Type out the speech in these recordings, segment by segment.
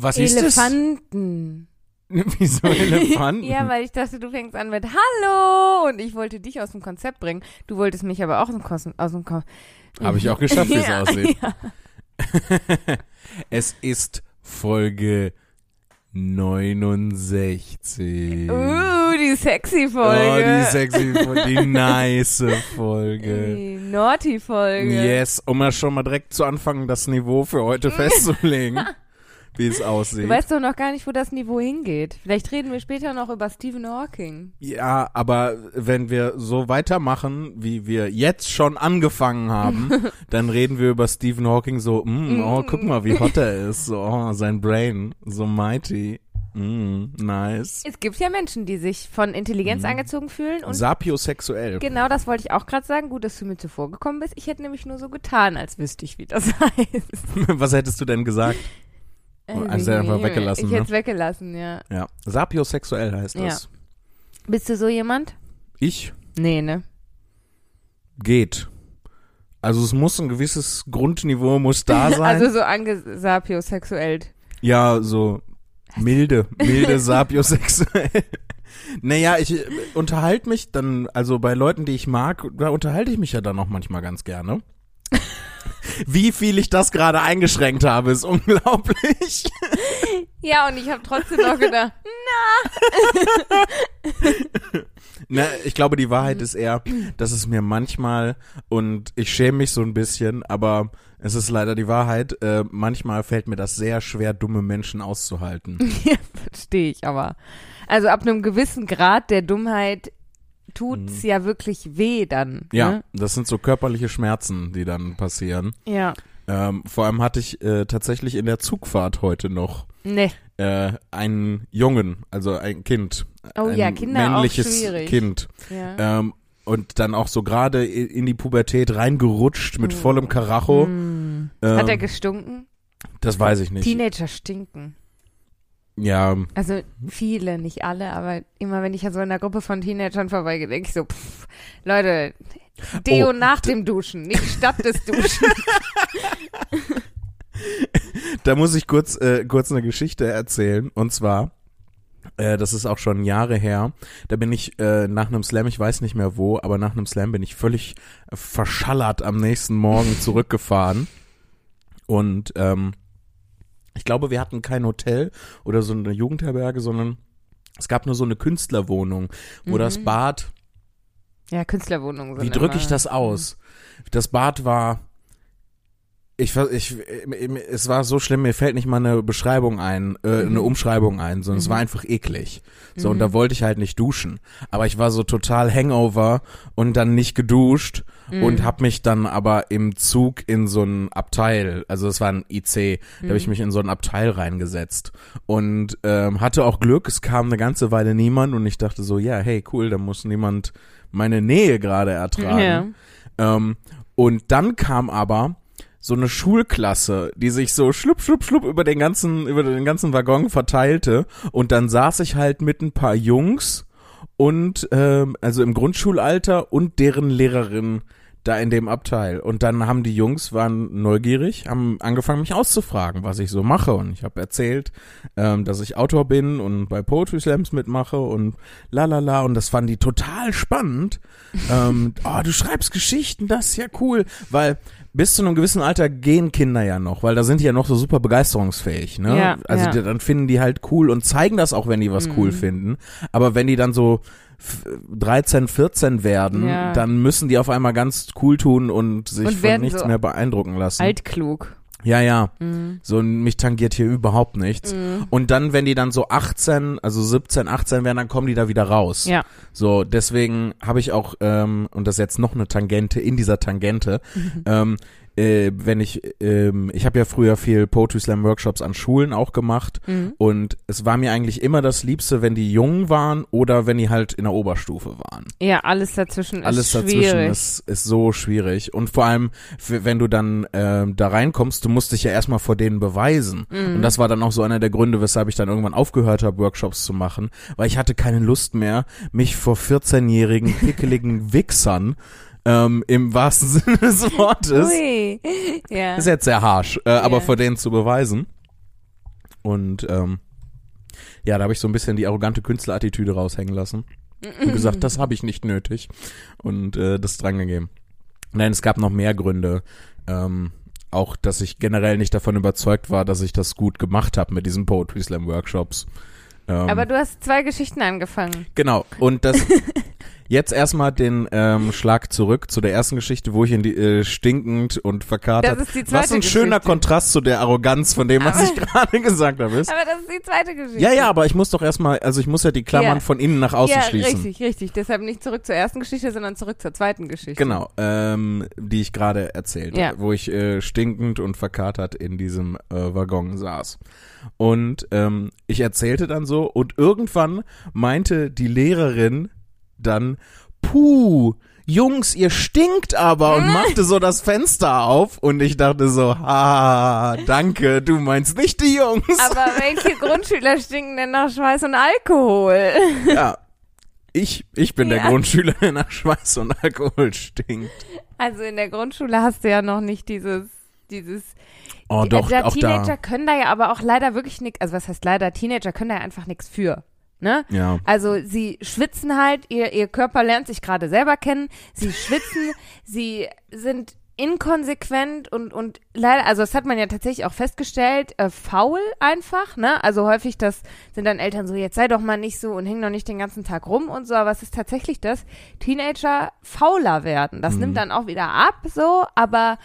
Was ist das? Elefanten. Wieso Elefanten? Ja, weil ich dachte, du fängst an mit Hallo und ich wollte dich aus dem Konzept bringen. Du wolltest mich aber auch aus dem Konzept. Aus dem Kon Habe ich auch geschafft, wie es Ja, aussieht. Ja. es ist Folge 69. Uh, die sexy Oh, Folge. die sexy Folge, die nice Folge. Die naughty Folge. Yes, um mal schon mal direkt zu anfangen, das Niveau für heute festzulegen, wie es Du aussieht. weißt doch noch gar nicht, wo das Niveau hingeht. Vielleicht reden wir später noch über Stephen Hawking. Ja, aber wenn wir so weitermachen, wie wir jetzt schon angefangen haben, dann reden wir über Stephen Hawking so, mm, oh, guck mal, wie hot er ist, so, oh, sein Brain, so mighty, mm, nice. Es gibt ja Menschen, die sich von Intelligenz Mhm. angezogen fühlen und Sapiosexuell. genau das wollte ich auch gerade sagen. Gut, dass du mir zuvor gekommen bist. Ich hätte nämlich nur so getan, als wüsste ich, wie das heißt. Was hättest du denn gesagt? Oh, also einfach weggelassen, Ich ne? hätte es weggelassen, ja. Ja, sapiosexuell heißt Ja. das. Bist du so jemand? Ich Nee, ne? geht. Also es muss ein gewisses Grundniveau muss da sein. Also so angesapiosexuell. Ja, so milde, milde sapiosexuell. Naja, ich äh, unterhalte mich dann, also bei Leuten, die ich mag, da unterhalte ich mich ja dann auch manchmal ganz gerne. Wie viel ich das gerade eingeschränkt habe, ist unglaublich. Ja, und ich habe trotzdem noch gedacht, Na, ich glaube, die Wahrheit ist eher, dass es mir manchmal, und ich schäme mich so ein bisschen, aber es ist leider die Wahrheit, äh, manchmal fällt mir das sehr schwer, dumme Menschen auszuhalten. ja, verstehe ich aber. Also ab einem gewissen Grad der Dummheit tut's ja wirklich weh dann. Mhm. Ja, Ne? das sind so körperliche Schmerzen, die dann passieren. Ja. Ähm, vor allem hatte ich äh, tatsächlich in der Zugfahrt heute noch Nee. äh, einen Jungen, also ein Kind. Oh ein ja, Kinder auch männliches. Kind. Ja. Ähm, und dann auch so gerade in die Pubertät reingerutscht mit vollem Karacho. Hm. Ähm, Hat er gestunken? das weiß ich nicht. Teenager stinken. Ja, Also viele, nicht alle, aber immer wenn ich ja so in einer Gruppe von Teenagern vorbeigehe, denke ich so, pff, Leute, Deo Oh, nach dem Duschen, nicht statt des Duschen. da muss ich kurz, äh, kurz eine Geschichte erzählen. Und zwar, äh, das ist auch schon Jahre her, da bin ich äh, nach einem Slam, ich weiß nicht mehr wo, aber nach einem Slam bin ich völlig verschallert am nächsten Morgen zurückgefahren. Und ähm, ich glaube, wir hatten kein Hotel oder so eine Jugendherberge, sondern es gab nur so eine Künstlerwohnung, wo Mhm. das Bad Ja, Künstlerwohnungen sind Wie drücke ich das aus? Das Bad war. Ich, ich, es war so schlimm, mir fällt nicht mal eine Beschreibung ein, äh, eine Umschreibung ein, sondern es war einfach eklig. So, und da wollte ich halt nicht duschen. Aber ich war so total Hangover und dann nicht geduscht und hab mich dann aber im Zug in so ein Abteil, also es war ein IC, da habe ich mich in so ein Abteil reingesetzt und ähm, hatte auch Glück, es kam eine ganze Weile niemand und ich dachte so, ja, hey, cool, da muss niemand meine Nähe gerade ertragen. Ja. Ähm, und dann kam aber so eine Schulklasse, die sich so schlupp, schlupp, schlupp über den ganzen, über den ganzen Waggon verteilte. Und dann saß ich halt mit ein paar Jungs und, ähm, also im Grundschulalter und deren Lehrerin da in dem Abteil. Und dann haben die Jungs, waren neugierig, haben angefangen, mich auszufragen, was ich so mache. Und ich habe erzählt, ähm, dass ich Autor bin und bei Poetry Slams mitmache und la la la. Und das fanden die total spannend. ähm, oh, du schreibst Geschichten, das ist ja cool. Weil bis zu einem gewissen Alter gehen Kinder ja noch, weil da sind die ja noch so super begeisterungsfähig, ne? Ja, also ja. die, dann finden die halt cool und zeigen das auch, wenn die was cool Mhm. finden. Aber wenn die dann so 13, 14 werden, Ja. dann müssen die auf einmal ganz cool tun und sich Und von nichts so mehr beeindrucken lassen. Altklug. Ja, ja. Mhm. So, mich tangiert hier überhaupt nichts. Mhm. Und dann, wenn die dann so 18, also 17, 18 werden, dann kommen die da wieder raus. Ja. So, deswegen habe ich auch, ähm, und das ist jetzt noch eine Tangente in dieser Tangente, ähm, äh, wenn ich, ähm, ich habe ja früher viel Poetry Slam Workshops an Schulen auch gemacht Mhm. und es war mir eigentlich immer das Liebste, wenn die jung waren oder wenn die halt in der Oberstufe waren. Ja, alles dazwischen Alles ist dazwischen schwierig. ist, ist so schwierig. Und vor allem, wenn du dann ähm, da reinkommst, du musst dich ja erstmal vor denen beweisen. Mhm. Und das war dann auch so einer der Gründe, weshalb ich dann irgendwann aufgehört habe, Workshops zu machen, weil ich hatte keine Lust mehr, mich vor 14-jährigen, pickeligen Wichsern ähm, im wahrsten Sinne des Wortes, Ui. Ja. ist jetzt sehr harsch, äh, aber Ja. vor denen zu beweisen. Und ähm, ja, da habe ich so ein bisschen die arrogante Künstlerattitüde raushängen lassen und gesagt, das habe ich nicht nötig und äh, das drangegeben. Nein, es gab noch mehr Gründe. Ähm, auch, dass ich generell nicht davon überzeugt war, dass ich das gut gemacht habe mit diesen Poetry Slam Workshops. Ähm, Aber du hast zwei Geschichten angefangen. Genau. Und das jetzt erstmal den ähm, Schlag zurück zu der ersten Geschichte, wo ich in die äh, stinkend und verkatert. Das ist die zweite Was ein schöner Geschichte. Kontrast zu der Arroganz von dem, was Aber- ich gerade gesagt habe. Ist. Aber das ist die zweite Geschichte. Ja, ja, aber ich muss doch erstmal, also ich muss ja die Klammern Ja. von innen nach außen ja, schließen. richtig, richtig. Deshalb nicht zurück zur ersten Geschichte, sondern zurück zur zweiten Geschichte. Genau, ähm, die ich gerade erzählt, Ja. wo ich äh, stinkend und verkatert in diesem äh, Waggon saß. Und ähm, ich erzählte dann so und irgendwann meinte die Lehrerin dann, puh, Jungs, ihr stinkt aber und machte so das Fenster auf und ich dachte so, ah, danke, du meinst nicht die Jungs. Aber welche Grundschüler stinken denn nach Schweiß und Alkohol? ja, ich, ich bin der Ja. Grundschüler, der nach Schweiß und Alkohol stinkt. Also in der Grundschule hast du ja noch nicht dieses, dieses. Oh die, doch, der auch Teenager da. können da ja aber auch leider wirklich nichts, also was heißt leider, Teenager können da ja einfach nichts für. Ne? Ja. Also sie schwitzen halt, ihr, ihr Körper lernt sich gerade selber kennen, sie schwitzen, sie sind inkonsequent und, und leider, also das hat man ja tatsächlich auch festgestellt, äh, faul einfach, ne? Also häufig das sind dann Eltern so, jetzt sei doch mal nicht so und häng doch nicht den ganzen Tag rum und so, aber es ist tatsächlich das, Teenager fauler werden. Das nimmt dann auch wieder ab so, aber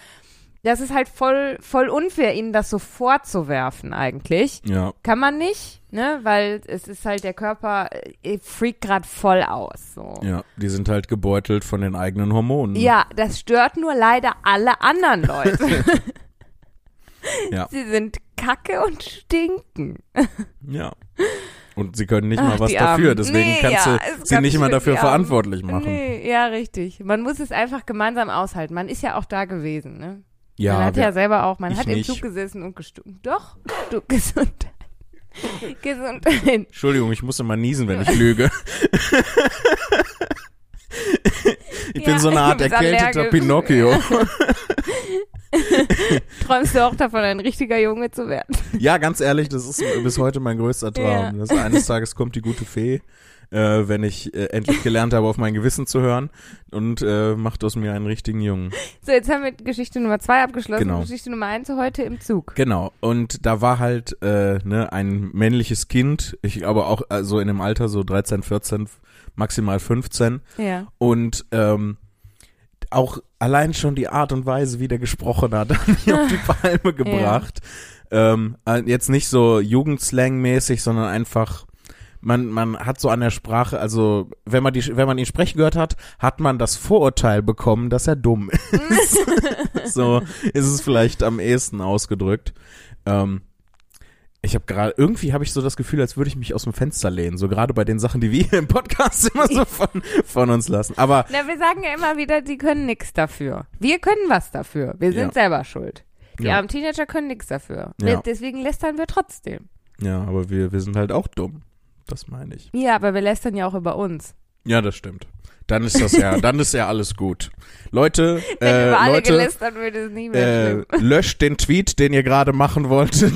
das ist halt voll, voll unfair, ihnen das so vorzuwerfen eigentlich. Ja. Kann man nicht, ne? Weil es ist halt der Körper äh, freakt gerade voll aus. So. Ja, die sind halt gebeutelt von den eigenen Hormonen. Ja, das stört nur leider alle anderen Leute. Ja. Sie sind kacke und stinken. Ja. Und sie können nicht Ach, mal was dafür, deswegen Nee, kannst ja, du sie nicht schlimm, dafür verantwortlich machen. Nee, ja, richtig. Man muss es einfach gemeinsam aushalten. Man ist ja auch da gewesen, ne? Ja, man hat ja selber auch, man hat im nicht. Zug gesessen und gestunken. Doch, du, Gesundheit. Gesundheit. Entschuldigung, ich muss immer niesen, wenn ich lüge. ich bin Ja, so eine Art erkälteter. Pinocchio. Träumst du auch davon, ein richtiger Junge zu werden? Ja, ganz ehrlich, das ist bis heute mein größter Traum. Ja. Dass eines Tages kommt die gute Fee, äh, wenn ich äh, endlich gelernt habe, auf mein Gewissen zu hören und äh, macht aus mir einen richtigen Jungen. So, jetzt haben wir Geschichte Nummer zwei abgeschlossen. Genau. Geschichte Nummer eins heute im Zug. Genau. Und da war halt äh, ne, ein männliches Kind, ich glaube auch äh, so in dem Alter so 13, 14, maximal 15 Ja. und ähm, auch allein schon die Art und Weise, wie der gesprochen hat, hat mich auf die Palme gebracht. Ähm, äh, jetzt nicht so Jugendslang-mäßig, sondern einfach man, man hat so an der Sprache, also wenn man die, wenn man ihn sprechen gehört hat, hat man das Vorurteil bekommen, dass er dumm ist. so ist es vielleicht am ehesten ausgedrückt. Ähm, ich habe gerade, irgendwie habe ich so das Gefühl, als würde ich mich aus dem Fenster lehnen, so gerade bei den Sachen, die wir hier im Podcast immer so von, von uns lassen. Aber Na, wir sagen ja immer wieder, die können nichts dafür. Wir können was dafür. Wir sind Ja. selber schuld. Die Ja. armen Teenager können nichts dafür. Ja. Deswegen lästern wir trotzdem. ja, aber wir, wir sind halt auch dumm. Das meine ich. Ja, aber wir lästern ja auch über uns. Ja, das stimmt. Dann ist das ja, dann ist ja alles gut. Leute, Wenn äh, über alle Leute, gelästert wird, ist es nie mehr äh, löscht den Tweet, den ihr gerade machen wolltet.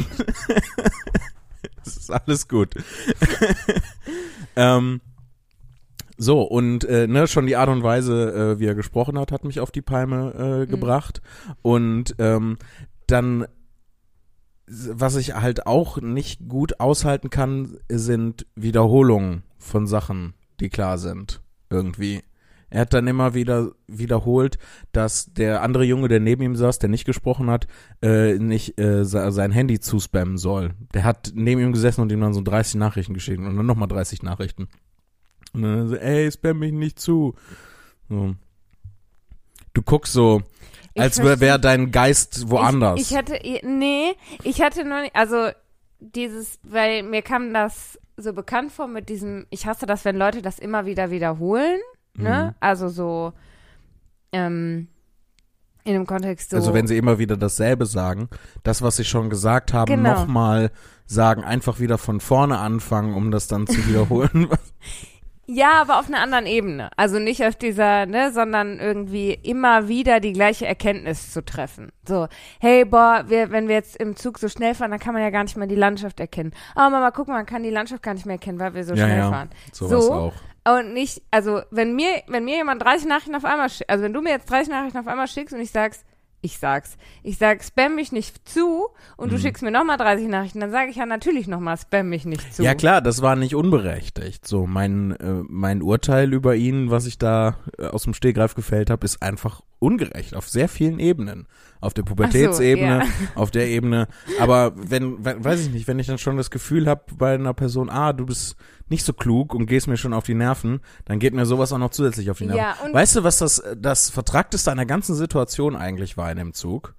das ist alles gut. ähm, so, und äh, ne, schon die Art und Weise, äh, wie er gesprochen hat, hat mich auf die Palme äh, gebracht. Und ähm, dann, was ich halt auch nicht gut aushalten kann, sind Wiederholungen von Sachen, die klar sind. Irgendwie. Er hat dann immer wieder wiederholt, dass der andere Junge, der neben ihm saß, der nicht gesprochen hat, äh, nicht äh, se- sein Handy zuspammen soll. Der hat neben ihm gesessen und ihm dann so 30 Nachrichten geschickt und dann nochmal 30 Nachrichten. Und dann so, ey, spam mich nicht zu. So. Du guckst so, Ich als wäre wär dein Geist woanders. Ich, ich hatte, nee, ich hatte nicht, also dieses, weil mir kam das so bekannt vor mit diesem, ich hasse das, wenn Leute das immer wieder wiederholen, ne? Mhm. Also so, ähm, in dem Kontext so. Also wenn sie immer wieder dasselbe sagen, das, was sie schon gesagt haben, Genau. nochmal sagen, einfach wieder von vorne anfangen, um das dann zu wiederholen. Ja, aber auf einer anderen Ebene. Also nicht auf dieser, ne, sondern irgendwie immer wieder die gleiche Erkenntnis zu treffen. So, hey, boah, wir, wenn wir jetzt im Zug so schnell fahren, dann kann man ja gar nicht mehr die Landschaft erkennen. Oh, Mama, guck mal, man kann die Landschaft gar nicht mehr erkennen, weil wir so Ja, schnell ja. fahren. Sowas so, auch. Und nicht, also wenn mir, wenn mir jemand 30 Nachrichten auf einmal schickt, also wenn du mir jetzt 30 Nachrichten auf einmal schickst und ich sag's, ich sag's, ich sag, spam mich nicht zu und Mhm. du schickst mir nochmal 30 Nachrichten, dann sage ich ja natürlich nochmal, spam mich nicht zu. Ja klar, das war nicht unberechtigt. So mein äh, mein Urteil über ihn, was ich da äh, aus dem Stehgreif gefällt habe, ist einfach ungerecht auf sehr vielen Ebenen. Auf der Pubertätsebene, ja. auf der Ebene. Aber wenn, wenn, weiß ich nicht, wenn ich dann schon das Gefühl habe bei einer Person, ah, du bist nicht so klug und gehst mir schon auf die Nerven, dann geht mir sowas auch noch zusätzlich auf die Nerven. Ja, weißt du, was das das vertragteste an der ganzen Situation eigentlich war in dem Zug?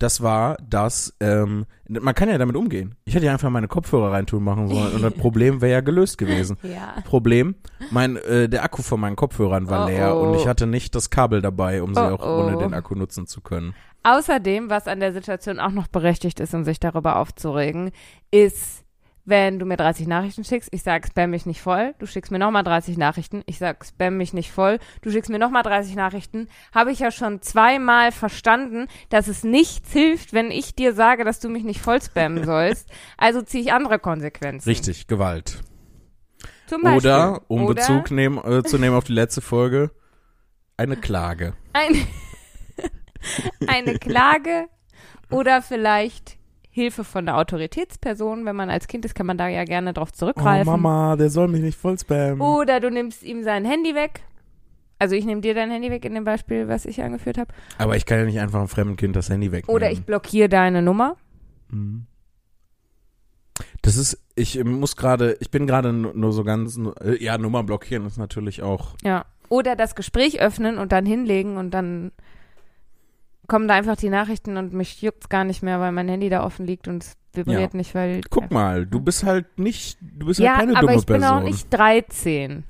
das war, dass ähm, man kann ja damit umgehen. Ich hätte ja einfach meine Kopfhörer reintun machen sollen und das Problem wäre ja gelöst gewesen. Ja. Problem, mein äh, der Akku von meinen Kopfhörern war Oh, leer oh. und ich hatte nicht das Kabel dabei, um sie Oh, auch ohne oh. den Akku nutzen zu können. Außerdem, was an der Situation auch noch berechtigt ist, um sich darüber aufzuregen, ist, wenn du mir 30 Nachrichten schickst, ich sag, spam mich nicht voll, du schickst mir nochmal 30 Nachrichten, ich sag, spam mich nicht voll, du schickst mir nochmal 30 Nachrichten, habe ich ja schon zweimal verstanden, dass es nichts hilft, wenn ich dir sage, dass du mich nicht voll spammen sollst. Also ziehe ich andere Konsequenzen. Richtig, Gewalt. Zum Beispiel. Oder, um Oder Bezug nehmen, äh, zu nehmen auf die letzte Folge, eine Klage. ein, eine Klage oder vielleicht Hilfe von der Autoritätsperson. Wenn man als Kind ist, kann man da ja gerne drauf Oh zurückgreifen. Mama, der soll mich nicht voll spammen. Oder du nimmst ihm sein Handy weg. Also ich nehme dir dein Handy weg in dem Beispiel, was ich angeführt habe. Aber ich kann ja nicht einfach einem fremden Kind das Handy wegnehmen. Oder ich blockiere deine Nummer. Mhm. Das ist, ich muss gerade, ich bin gerade nur so ganz, äh, ja, Nummer blockieren ist natürlich auch, Ja. Oder das Gespräch öffnen und dann hinlegen und dann kommen da einfach die Nachrichten und mich juckt's gar nicht mehr, weil mein Handy da offen liegt und es vibriert nicht, weil. guck mal, du bist halt nicht, du bist Ja, halt keine aber dumme ich bin Person. auch nicht 13.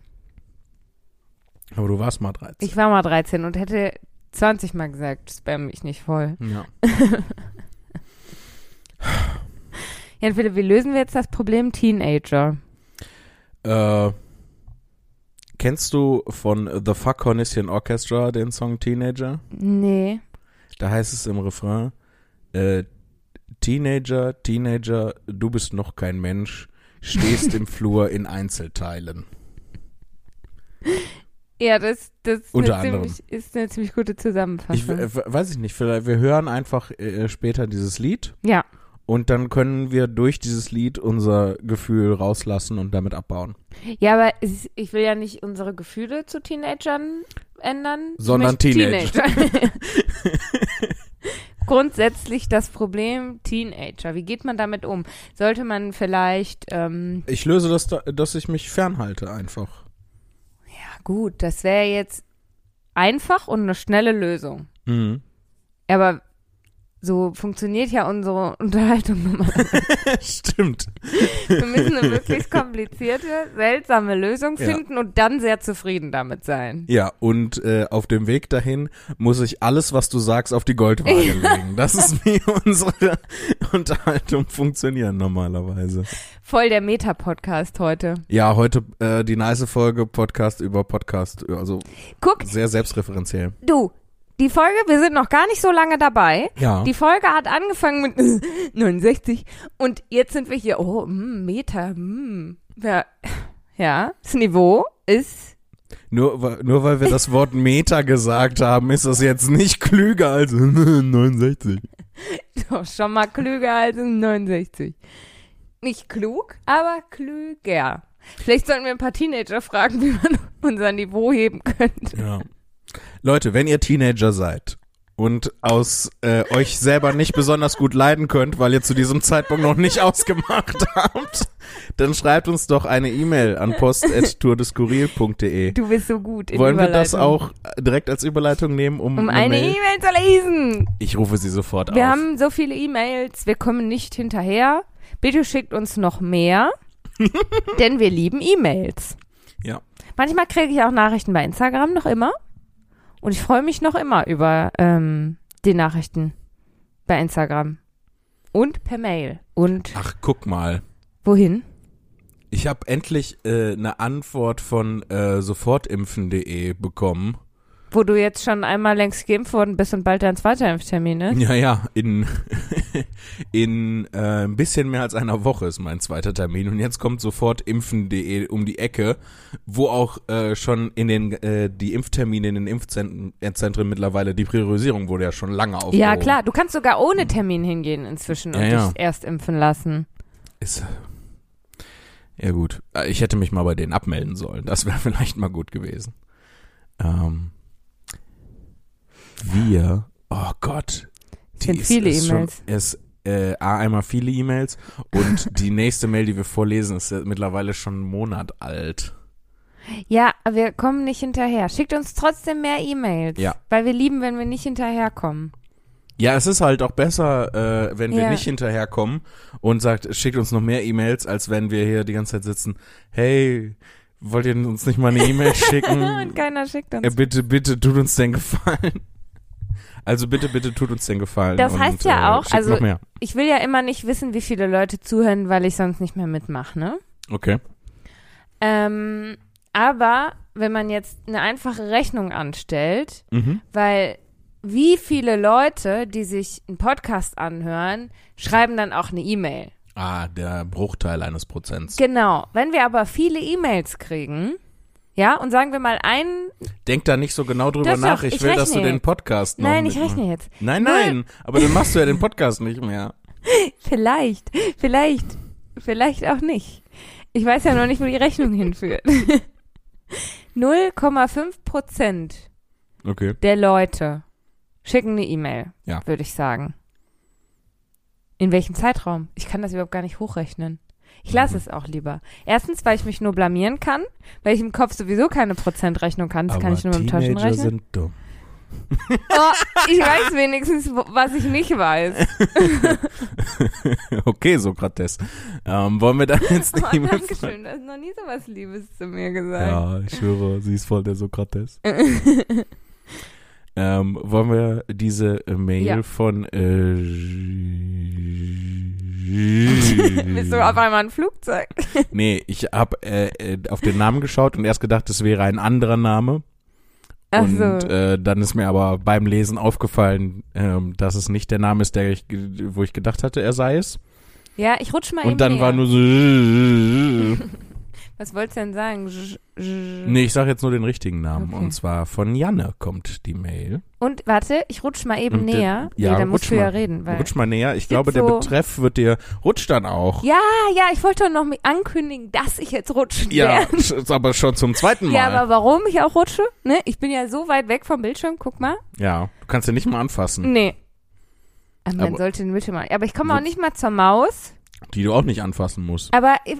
aber du warst mal 13. Ich war mal 13 und hätte 20 Mal gesagt, spam mich nicht voll. ja. Jan Philipp, wie lösen wir jetzt das Problem Teenager? Äh, kennst du von The Fuck Cornissian Orchestra den Song Teenager? Nee. Da heißt es im Refrain, äh, Teenager, Teenager, du bist noch kein Mensch, stehst im Flur in Einzelteilen. Ja, das, das ist, eine ziemlich, ist eine ziemlich gute Ich Zusammenfassung. äh, weiß ich nicht, vielleicht wir hören einfach äh, später dieses Lied ja, und dann können wir durch dieses Lied unser Gefühl rauslassen und damit abbauen. ja, aber ich will ja nicht unsere Gefühle zu Teenagern ändern. Sondern Teenager. Teenager. Grundsätzlich das Problem Teenager. Wie geht man damit um? Sollte man vielleicht, ähm, Ich löse das, da, dass ich mich fernhalte einfach. ja gut, das wäre jetzt einfach und eine schnelle Lösung. Mhm. Aber so funktioniert ja unsere Unterhaltung normalerweise. Stimmt. Wir müssen eine möglichst komplizierte, seltsame Lösung Ja. finden und dann sehr zufrieden damit sein. Ja, und äh, auf dem Weg dahin muss ich alles, was du sagst, auf die Goldwaage legen. Das ist wie unsere Unterhaltung funktionieren normalerweise. Voll der Meta-Podcast heute. Ja, heute äh, die nice Folge Podcast über Podcast, also Guck, sehr selbstreferenziell. du, die Folge, wir sind noch gar nicht so lange dabei. Ja. Die Folge hat angefangen mit 69 und jetzt sind wir hier, oh, mm, Meta, mm. Ja, ja, das Niveau ist, Nur, nur weil wir das Wort Meta gesagt haben, ist das jetzt nicht klüger als 69. doch schon mal klüger als ein 69. Nicht klug, aber klüger. Vielleicht sollten wir ein paar Teenager fragen, wie man unser Niveau heben könnte. Ja. Leute, wenn ihr Teenager seid und aus äh, euch selber nicht besonders gut leiden könnt, weil ihr zu diesem Zeitpunkt noch nicht ausgemacht habt, dann schreibt uns doch eine E-Mail an post.tourdeskurril.de. Du bist so gut in Wollen wir das auch direkt als Überleitung nehmen, um, Um eine Mail? E-Mail zu lesen. Ich rufe sie sofort Wir auf. haben so viele E-Mails, wir kommen nicht hinterher. Bitte schickt uns noch mehr, denn wir lieben E-Mails. Ja. Manchmal kriege ich auch Nachrichten bei Instagram noch immer. Und ich freue mich noch immer über ähm, die Nachrichten bei Instagram. Und per Mail. Und Ach, guck mal. wohin? Ich habe endlich äh, eine Antwort von äh, sofortimpfen.de bekommen. Wo du jetzt schon einmal längst geimpft worden bist und bald dein zweiter Impftermin, ne? Ja, ja, in, in äh, ein bisschen mehr als einer Woche ist mein zweiter Termin und jetzt kommt sofort impfen.de um die Ecke, wo auch äh, schon in den äh, die Impftermine in den Impfzentren Zentren mittlerweile die Priorisierung wurde ja schon lange aufgehoben. Ja, klar. Du kannst sogar ohne Termin hingehen inzwischen und Ja, ja. dich erst impfen lassen. Ist, ja gut, ich hätte mich mal bei denen abmelden sollen. Das wäre vielleicht mal gut gewesen. Ähm, wir, oh Gott, Es sind viele ist E-Mails. Ist äh, A, einmal viele E-Mails und die nächste Mail, die wir vorlesen, ist ja mittlerweile schon einen Monat alt. Ja, wir kommen nicht hinterher. Schickt uns trotzdem mehr E-Mails. Ja. Weil wir lieben, wenn wir nicht hinterherkommen. Ja, es ist halt auch besser, äh, wenn wir Ja. nicht hinterherkommen und sagt, schickt uns noch mehr E-Mails, als wenn wir hier die ganze Zeit sitzen. Hey, wollt ihr uns nicht mal eine E-Mail schicken? und keiner schickt uns. Ja, bitte, bitte, tut uns den Gefallen. Also bitte, bitte, tut uns den Gefallen. Das und, heißt ja äh, auch, schickt also-. Ich will ja immer nicht wissen, wie viele Leute zuhören, weil ich sonst nicht mehr mitmache, ne? Okay. Ähm, aber wenn man jetzt eine einfache Rechnung anstellt, Mhm. weil wie viele Leute, die sich einen Podcast anhören, schreiben dann auch eine E-Mail. Ah, der Bruchteil eines Prozents. Genau. Wenn wir aber viele E-Mails kriegen, ja, und sagen wir mal einen, Denk da nicht so genau drüber doch, nach. Ich, ich will, dass du rechne. den Podcast noch nein, ich rechne jetzt. Nein, nein, aber dann machst du ja den Podcast nicht mehr. Vielleicht, vielleicht, vielleicht auch nicht. Ich weiß ja noch nicht, wo die Rechnung hinführt. 0,5 Prozent Okay. der Leute schicken eine E-Mail, Ja. würde ich sagen. In welchem Zeitraum? Ich kann das überhaupt gar nicht hochrechnen. Ich lasse es auch lieber. Erstens, weil ich mich nur blamieren kann, weil ich im Kopf sowieso keine Prozentrechnung kann. Das kann aber ich nur mit dem Taschenrechner. sind dumm. Oh, ich weiß wenigstens, was ich nicht weiß. okay, Sokrates. Ähm, wollen wir dann jetzt Oh, eine E-Mail danke schön. Du hast noch nie so was Liebes zu mir gesagt. Ja, ich schwöre, sie ist voll der Sokrates. ähm, wollen wir diese Mail Ja. von äh, Bist du auf einmal ein Flugzeug? Nee, ich habe äh, äh, auf den Namen geschaut und erst gedacht, es wäre ein anderer Name. Ach und so. äh, dann ist mir aber beim Lesen aufgefallen, ähm, dass es nicht der Name ist, der ich, wo ich gedacht hatte, er sei es. Ja, ich rutsch mal Und dann näher. war nur so. Was wolltest du denn sagen? Sch- sch- nee, ich sag jetzt nur den richtigen Namen. Okay. Und zwar von Janne kommt die Mail. Und warte, ich rutsch mal eben Und näher. ja, nee, dann musst du ja reden. Weil Rutsch mal näher. Ich glaube, der so- Betreff wird dir, rutscht dann auch. ja, ja, ich wollte doch noch ankündigen, dass ich jetzt rutschen Ja, werde. aber schon zum zweiten Mal. Ja, aber warum ich auch rutsche? Ne? Ich bin ja so weit weg vom Bildschirm, guck mal. Ja, du kannst ja nicht mal anfassen, Nee. Aber man Aber- sollte den Bildschirm mal. Aber ich komme auch nicht mal zur Maus. die du auch nicht anfassen musst. Aber ich,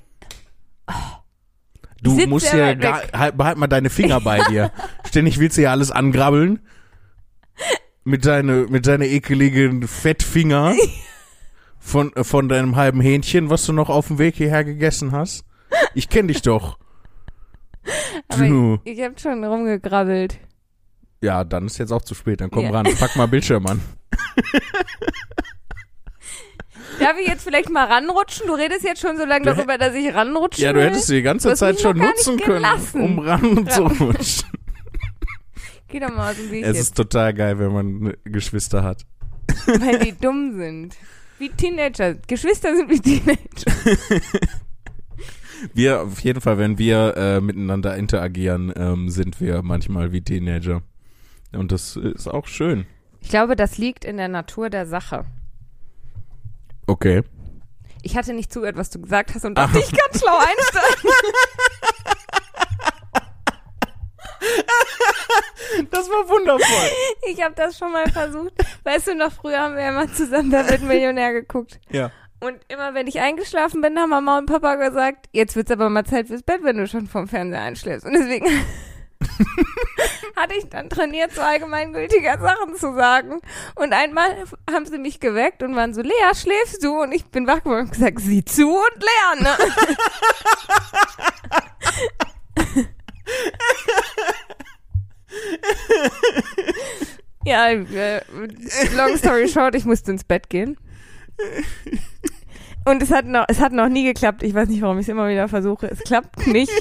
Du sitz musst ja weg. halt, behalt mal deine Finger bei dir. Ständig willst du ja alles angrabbeln. Mit deine, mit deine ekeligen Fettfinger von, von deinem halben Hähnchen, was du noch auf dem Weg hierher gegessen hast. Ich kenn dich doch. Du. ich, ich habe schon rumgegrabbelt. Ja, dann ist jetzt auch zu spät. Dann komm Ja. ran. Pack mal Bildschirm an. Darf ich jetzt vielleicht mal ranrutschen? Du redest jetzt schon so lange darüber, dass ich ranrutschen Ja, du hättest die ganze Zeit schon nutzen können, um ran zu rutschen. Geh doch mal aus dem Weg Es ist total geil, wenn man Geschwister hat. weil die dumm sind. Wie Teenager. Geschwister sind wie Teenager. Wir, auf jeden Fall, wenn wir äh, miteinander interagieren, ähm, sind wir manchmal wie Teenager. Und das ist auch schön. Ich glaube, das liegt in der Natur der Sache. Okay. Ich hatte nicht zugehört, was du gesagt hast und dachte, ich kann schlau einsteigen. Das war wundervoll. Ich habe das schon mal versucht. Weißt du noch, früher haben wir ja mal zusammen Wer wird Millionär geguckt. Ja. Und immer wenn ich eingeschlafen bin, haben Mama und Papa gesagt, jetzt wird's aber mal Zeit fürs Bett, wenn du schon vom Fernseher einschläfst. Und deswegen hatte ich dann trainiert, so allgemeingültiger Sachen zu sagen. Und einmal haben sie mich geweckt und waren so, Lea, schläfst du? Und ich bin wach geworden und gesagt, sieh zu und lerne. ja, äh, long story short, ich musste ins Bett gehen. Und es hat noch, es hat noch nie geklappt. Ich weiß nicht, warum ich es immer wieder versuche. Es klappt nicht.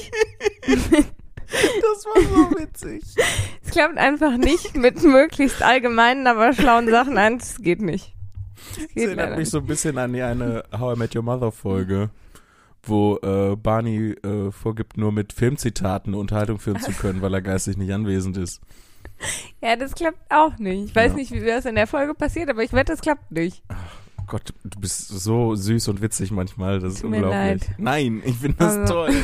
Das war so witzig. Es klappt einfach nicht mit möglichst allgemeinen, aber schlauen Sachen ein. Es geht nicht. Es Das erinnert mich so ein bisschen an die eine How I Met Your Mother Folge, wo äh, Barney äh, vorgibt, nur mit Filmzitaten Unterhaltung führen zu können, weil er geistig nicht anwesend ist. Ja, das klappt auch nicht. Ich weiß Ja. nicht, wie das in der Folge passiert, aber ich wette, es klappt nicht. Gott, du bist so süß und witzig manchmal, das ist Tut mir unglaublich. Nein, ich finde das Also- toll.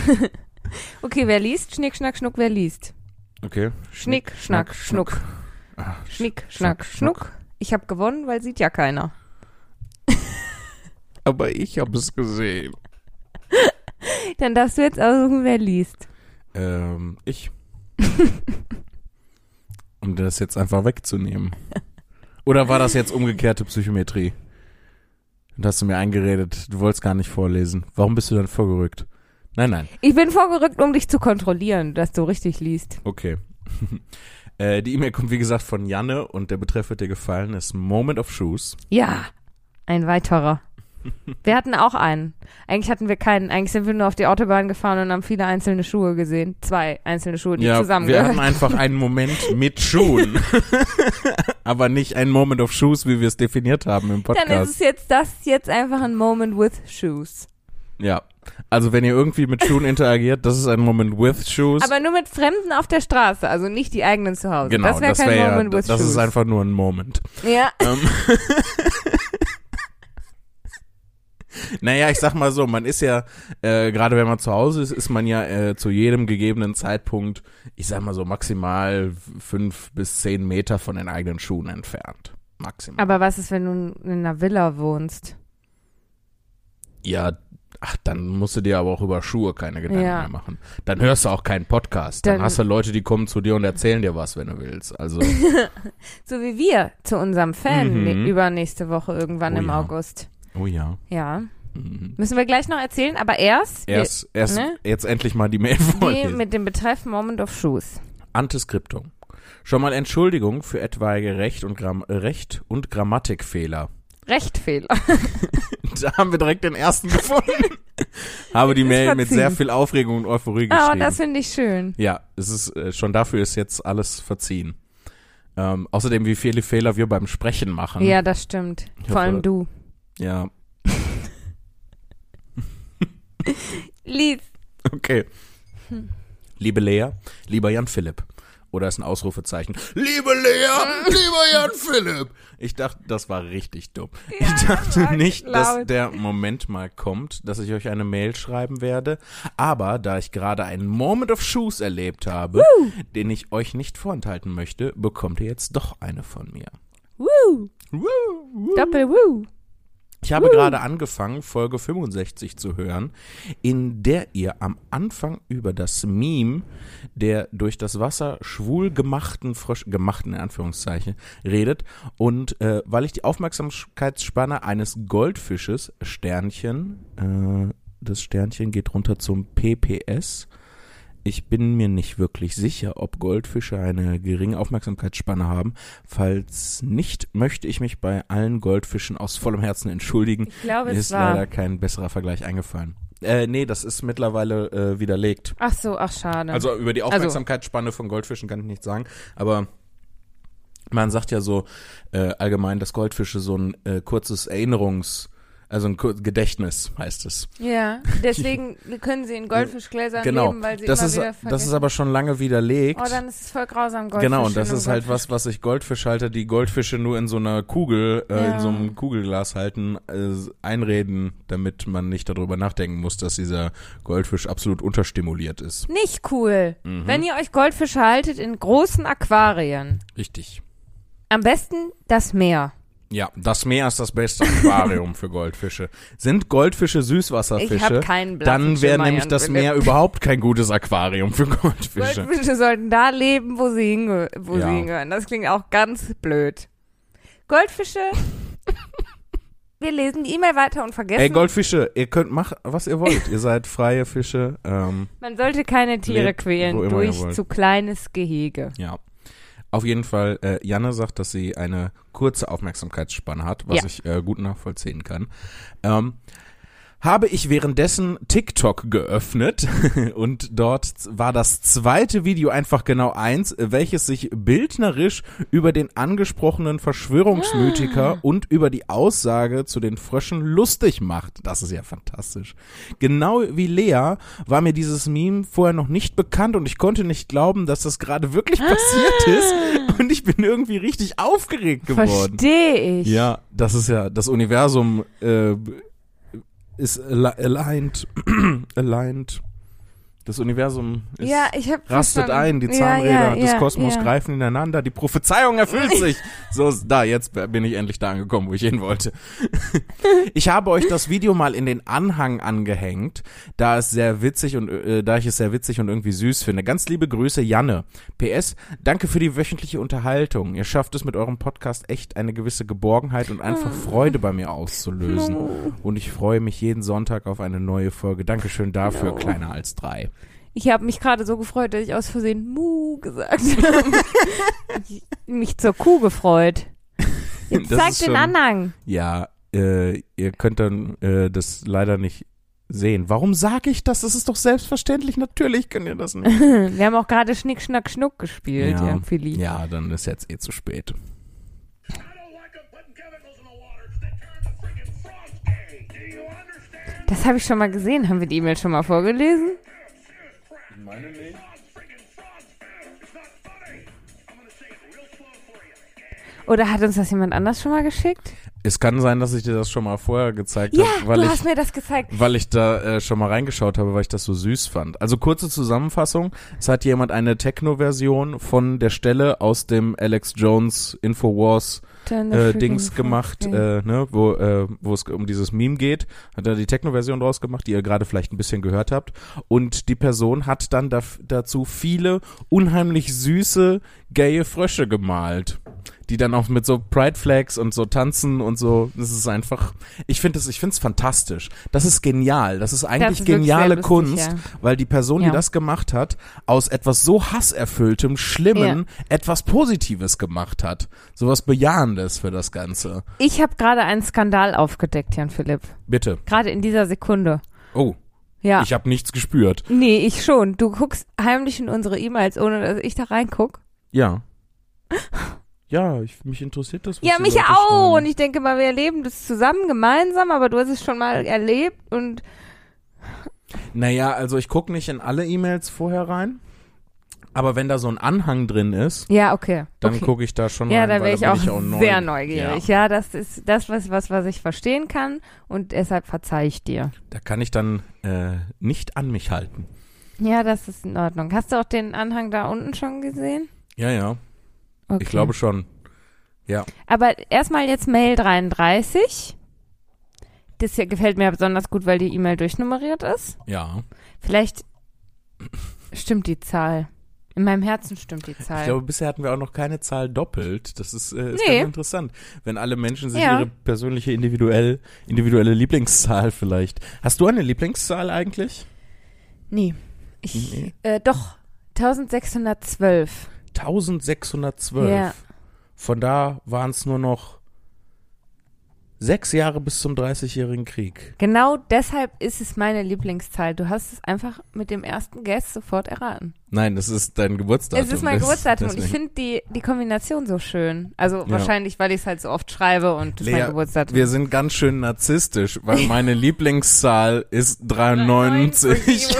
Okay, wer liest? Schnick, schnack, schnuck, wer liest? Okay. Schnick, schnack, schnuck. Schnick, schnack, schnuck. Ich habe gewonnen, weil sieht ja keiner. Aber ich habe es gesehen. Dann darfst du jetzt aussuchen, wer liest. Ähm, ich. um das jetzt einfach wegzunehmen. Oder war das jetzt umgekehrte Psychometrie? Und hast du mir eingeredet, du wolltest gar nicht vorlesen. Warum bist du dann vorgerückt? Nein, nein. Ich bin vorgerückt, um dich zu kontrollieren, dass du richtig liest. Okay. äh, die E-Mail kommt wie gesagt von Janne und der Betreff wird dir gefallen, ist Moment of Shoes. Ja, ein weiterer. Wir hatten auch einen. Eigentlich hatten wir keinen. Eigentlich sind wir nur auf die Autobahn gefahren und haben viele einzelne Schuhe gesehen. Zwei einzelne Schuhe, die ja, wir zusammengehören. hatten einfach einen Moment mit Schuhen. Aber nicht ein Moment of Shoes, wie wir es definiert haben im Dann ist Podcast. es jetzt das jetzt einfach ein Moment with Shoes. Ja. Also wenn ihr irgendwie mit Schuhen interagiert, das ist ein Moment with Shoes. Aber nur mit Fremden auf der Straße, also nicht die eigenen zu Hause. genau, das wäre das kein wäre ja, Moment with das Shoes. ist einfach nur ein Moment. ja. Ähm, naja, ich sag mal so, man ist ja, äh, gerade wenn man zu Hause ist, ist man ja äh, zu jedem gegebenen Zeitpunkt, ich sag mal so maximal fünf bis zehn Meter von den eigenen Schuhen entfernt. Maximal. Aber was ist, wenn du in einer Villa wohnst? ja, ach, dann musst du dir aber auch über Schuhe keine Gedanken Ja. mehr machen. Dann hörst du auch keinen Podcast. Dann, Dann- hast du Leute, die kommen zu dir und erzählen dir was, wenn du willst. Also, So wie wir zu unserem Fan Mhm. ne- übernächste Woche irgendwann Oh im ja. August. oh ja. Ja. Mhm. Müssen wir gleich noch erzählen, aber erst, Erst, erst ne? jetzt endlich mal die Mail die vorlesen. mit dem Betreff Moment of Shoes. Antiskriptum. Schon mal Entschuldigung für etwaige Recht- und, Gramm Recht und Grammatikfehler. Rechtfehler. Da haben wir direkt den ersten gefunden. Habe die Mail mit sehr viel Aufregung und Euphorie Oh, geschrieben. das finde ich schön. ja, es ist äh, schon dafür ist jetzt alles verziehen. Ähm, außerdem, wie viele Fehler wir beim Sprechen machen. Ja, das stimmt. Ich Vor hoffe- allem du. Ja, Lies. okay. Liebe Lea, lieber Jan Philipp. Oder ist ein Ausrufezeichen. Liebe Lea, lieber Jan Philipp. Ich dachte, das war richtig dumm. ich dachte nicht, dass der Moment mal kommt, dass ich euch eine Mail schreiben werde. Aber da ich gerade einen Moment of Shoes erlebt habe, den ich euch nicht vorenthalten möchte, bekommt ihr jetzt doch eine von mir. Woo. Woo, woo. Doppel Woo. Ich habe gerade angefangen, Folge 65 zu hören, in der ihr am Anfang über das Meme der durch das Wasser schwul gemachten, Frosch, gemachten in Anführungszeichen, redet. Und äh, weil ich die Aufmerksamkeitsspanne eines Goldfisches, Sternchen, äh, das Sternchen geht runter zum PPS. Ich bin mir nicht wirklich sicher, ob Goldfische eine geringe Aufmerksamkeitsspanne haben. Falls nicht, möchte ich mich bei allen Goldfischen aus vollem Herzen entschuldigen. Ich glaube, Mir es ist war. leider kein besserer Vergleich eingefallen. Äh, nee, das ist mittlerweile äh, widerlegt. Ach so, ach schade. Also über die Aufmerksamkeitsspanne von Goldfischen kann ich nichts sagen, aber man sagt ja so äh, allgemein, dass Goldfische so ein äh, kurzes Erinnerungs, also ein Gedächtnis heißt es. ja, deswegen können sie in Goldfischgläsern genau. leben, weil sie das immer ist wieder das ist vergessen. aber schon lange widerlegt. Oh, dann ist es voll grausam, Goldfische. Genau, und das ist halt was, was sich Goldfischhalter, die Goldfische nur in so einer Kugel, äh, Ja. in so einem Kugelglas halten, äh, einreden, damit man nicht darüber nachdenken muss, dass dieser Goldfisch absolut unterstimuliert ist. Nicht cool. Mhm. Wenn ihr euch Goldfische haltet in großen Aquarien, Richtig. am besten das Meer. Ja, das Meer ist das beste Aquarium für Goldfische. Sind Goldfische Ich Süßwasserfische, habe keinen dann wäre nämlich das. Meer überhaupt kein gutes Aquarium für Goldfische. Goldfische sollten da leben, wo sie, hinge wo Ja. sie hingehören. Das klingt auch ganz blöd. Goldfische. Wir lesen die E-Mail weiter und vergessen. Ey, Goldfische, ihr könnt machen, was ihr wollt. ihr seid freie Fische. Ähm, Man sollte keine Tiere Lebt, quälen durch zu kleines Gehege. Ja. Auf jeden Fall, äh, Janne sagt, dass sie eine kurze Aufmerksamkeitsspanne hat, was Ja. ich äh, gut nachvollziehen kann. Ähm, habe ich währenddessen TikTok geöffnet und dort war das zweite Video einfach genau eins, welches sich bildnerisch über den angesprochenen Verschwörungsmythiker und über die Aussage zu den Fröschen lustig macht. Das ist ja fantastisch. Genau wie Lea war mir dieses Meme vorher noch nicht bekannt und ich konnte nicht glauben, dass das gerade wirklich passiert ist und ich bin irgendwie richtig aufgeregt geworden. Verstehe ich. Ja, das ist ja das Universum äh, ist ali- aligned, aligned. Das Universum ist, Ja, rastet verstanden. ein, die Zahnräder ja, des ja, Kosmos ja. greifen ineinander, die Prophezeiung erfüllt sich. So, da, jetzt bin ich endlich da angekommen, wo ich hin wollte. Ich habe euch das Video mal in den Anhang angehängt, da es sehr witzig und äh, da ich es sehr witzig und irgendwie süß finde. Ganz liebe Grüße, Janne. PS, danke für die wöchentliche Unterhaltung. Ihr schafft es mit eurem Podcast echt eine gewisse Geborgenheit und einfach Freude bei mir auszulösen. Und ich freue mich jeden Sonntag auf eine neue Folge. Dankeschön dafür, No. kleiner als drei. Ich habe mich gerade so gefreut, dass ich aus Versehen Mu gesagt habe. ich, mich zur Kuh gefreut. Jetzt Das zeig den schon- Anhang. Ja, äh, ihr könnt dann äh, das leider nicht sehen. Warum sage ich das? Das ist doch selbstverständlich. Natürlich könnt ihr das nicht. Wir haben auch gerade Schnick, Schnack, Schnuck gespielt, ja, Philly. ja, dann ist jetzt eh zu spät. Das habe ich schon mal gesehen. Haben wir die E-Mail schon mal vorgelesen? Meine nicht. Oder hat uns das jemand anders schon mal geschickt? Es kann sein, dass ich dir das schon mal vorher gezeigt Ja, habe, weil du ich hast mir das gezeigt. weil ich da äh, schon mal reingeschaut habe, weil ich das so süß fand. Also kurze Zusammenfassung. Es hat jemand eine Techno-Version von der Stelle aus dem Alex Jones Infowars äh, Dings gemacht, gay. äh, ne, wo, äh, wo es um dieses Meme geht. Hat er die Techno-Version draus gemacht, die ihr gerade vielleicht ein bisschen gehört habt. Und die Person hat dann daf- dazu viele unheimlich süße, gaye Frösche gemalt. Die dann auch mit so Pride Flags und so tanzen und so. Das ist einfach, ich finde es, ich finde es fantastisch. Das ist genial. Das ist eigentlich ist wirklich geniale lustig, Kunst, ja. weil die Person, Ja. die das gemacht hat, aus etwas so hasserfülltem, schlimmen, etwas Positives gemacht hat. Sowas Bejahendes für das Ganze. Ich habe gerade einen Skandal aufgedeckt, Jan Philipp. Bitte. Gerade in dieser Sekunde. Oh, Ja. ich habe nichts gespürt. nee, ich schon. Du guckst heimlich in unsere E-Mails, ohne dass ich da reinguck. Ja. Ja, ich, mich interessiert das. Ja, mich Leute auch. schreiben. Und ich denke mal, wir erleben das zusammen, gemeinsam, aber du hast es schon mal erlebt und Naja, also ich gucke nicht in alle E-Mails vorher rein. Aber wenn da so ein Anhang drin ist, ja, okay. dann okay. gucke ich da schon Ja, rein. da weil wäre ich bin auch, neu- sehr neugierig. Ja. das ist das, was, was, was ich verstehen kann und deshalb verzeih ich dir. Da kann ich dann äh, nicht an mich halten. Ja, das ist in Ordnung. Hast du auch den Anhang da unten schon gesehen? Ja, ja. Okay. Ich glaube schon. Ja. Aber erstmal jetzt Mail 33. Das hier gefällt mir besonders gut, weil die E-Mail durchnummeriert ist. Ja. Vielleicht stimmt die Zahl. In meinem Herzen stimmt die Zahl. Ich glaube, bisher hatten wir auch noch keine Zahl doppelt. Das ist, äh, ist Nee. ganz interessant. Wenn alle Menschen sich Ja. ihre persönliche individuell, individuelle Lieblingszahl vielleicht. Hast du eine Lieblingszahl eigentlich? nee. Ich, Nee. Äh, doch. 1612. 1612. Ja. Von da waren es nur noch sechs Jahre bis zum 30-jährigen Krieg. Genau deshalb ist es meine Lieblingszahl. Du hast es einfach mit dem ersten Guess sofort erraten. Nein, das ist dein Geburtsdatum. es ist mein Das- Geburtsdatum und ich finde die, die Kombination so schön. Also Ja. wahrscheinlich, weil ich es halt so oft schreibe und das ist Lea, mein Geburtsdatum. Wir sind ganz schön narzisstisch, weil meine Lieblingszahl ist 93.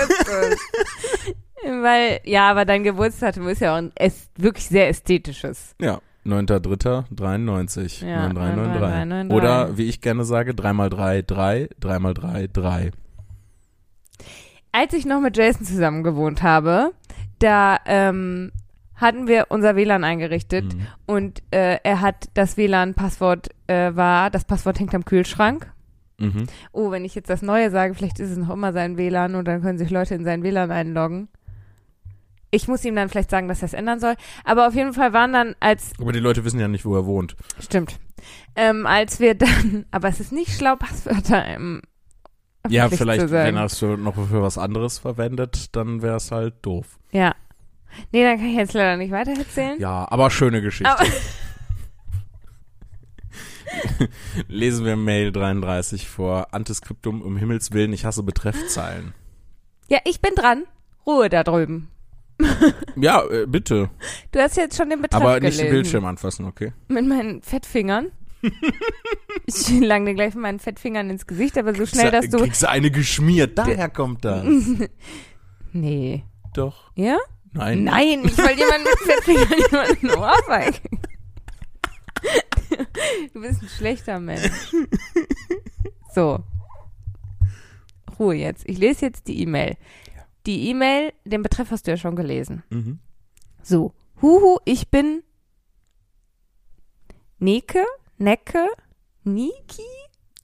Weil, ja, aber dein Geburtsdatum ist ja auch ein äst wirklich sehr ästhetisches. Ja, 9.3.93. Ja, 9393. 9393. Oder, wie ich gerne sage, 3x3, 3, 3x3, 3. Als ich noch mit Jason zusammen gewohnt habe, da ähm, hatten wir unser WLAN eingerichtet Mhm. und äh, er hat das WLAN-Passwort äh, war, das Passwort hängt am Kühlschrank. Mhm. Oh, wenn ich jetzt das Neue sage, vielleicht ist es noch immer sein WLAN und dann können sich Leute in sein WLAN einloggen. Ich muss ihm dann vielleicht sagen, dass er es ändern soll. Aber auf jeden Fall waren dann, als Aber die Leute wissen ja nicht, wo er wohnt. Stimmt. Ähm, als wir dann, aber es ist nicht schlau, Passwörter im Ja, vielleicht, wenn er es für, noch für was anderes verwendet, dann wäre es halt doof. Ja. Nee, dann kann ich jetzt leider nicht weiter erzählen. Ja, aber schöne Geschichte. Aber- Lesen wir Mail 33 vor. Antiskriptum um Himmels Willen, ich hasse Betreffzeilen. Ja, ich bin dran. Ruhe da drüben. Ja, äh, bitte. Du hast jetzt schon den Betreff Aber nicht gelesen. den Bildschirm anfassen, okay? Mit meinen Fettfingern. ich lang dir gleich mit meinen Fettfingern ins Gesicht, aber so schnell, dass du... Kriegst du eine geschmiert, daher kommt das. Nee. Doch. Ja? Nein. Nein, ich wollte jemanden mit Fettfingern jemanden ohrfeigen. Du bist ein schlechter Mensch. So. Ruhe jetzt. Ich lese jetzt die E-Mail. Die E-Mail, den Betreff hast du ja schon gelesen. Mhm. So. Huhu, ich bin Neke, Necke, Niki?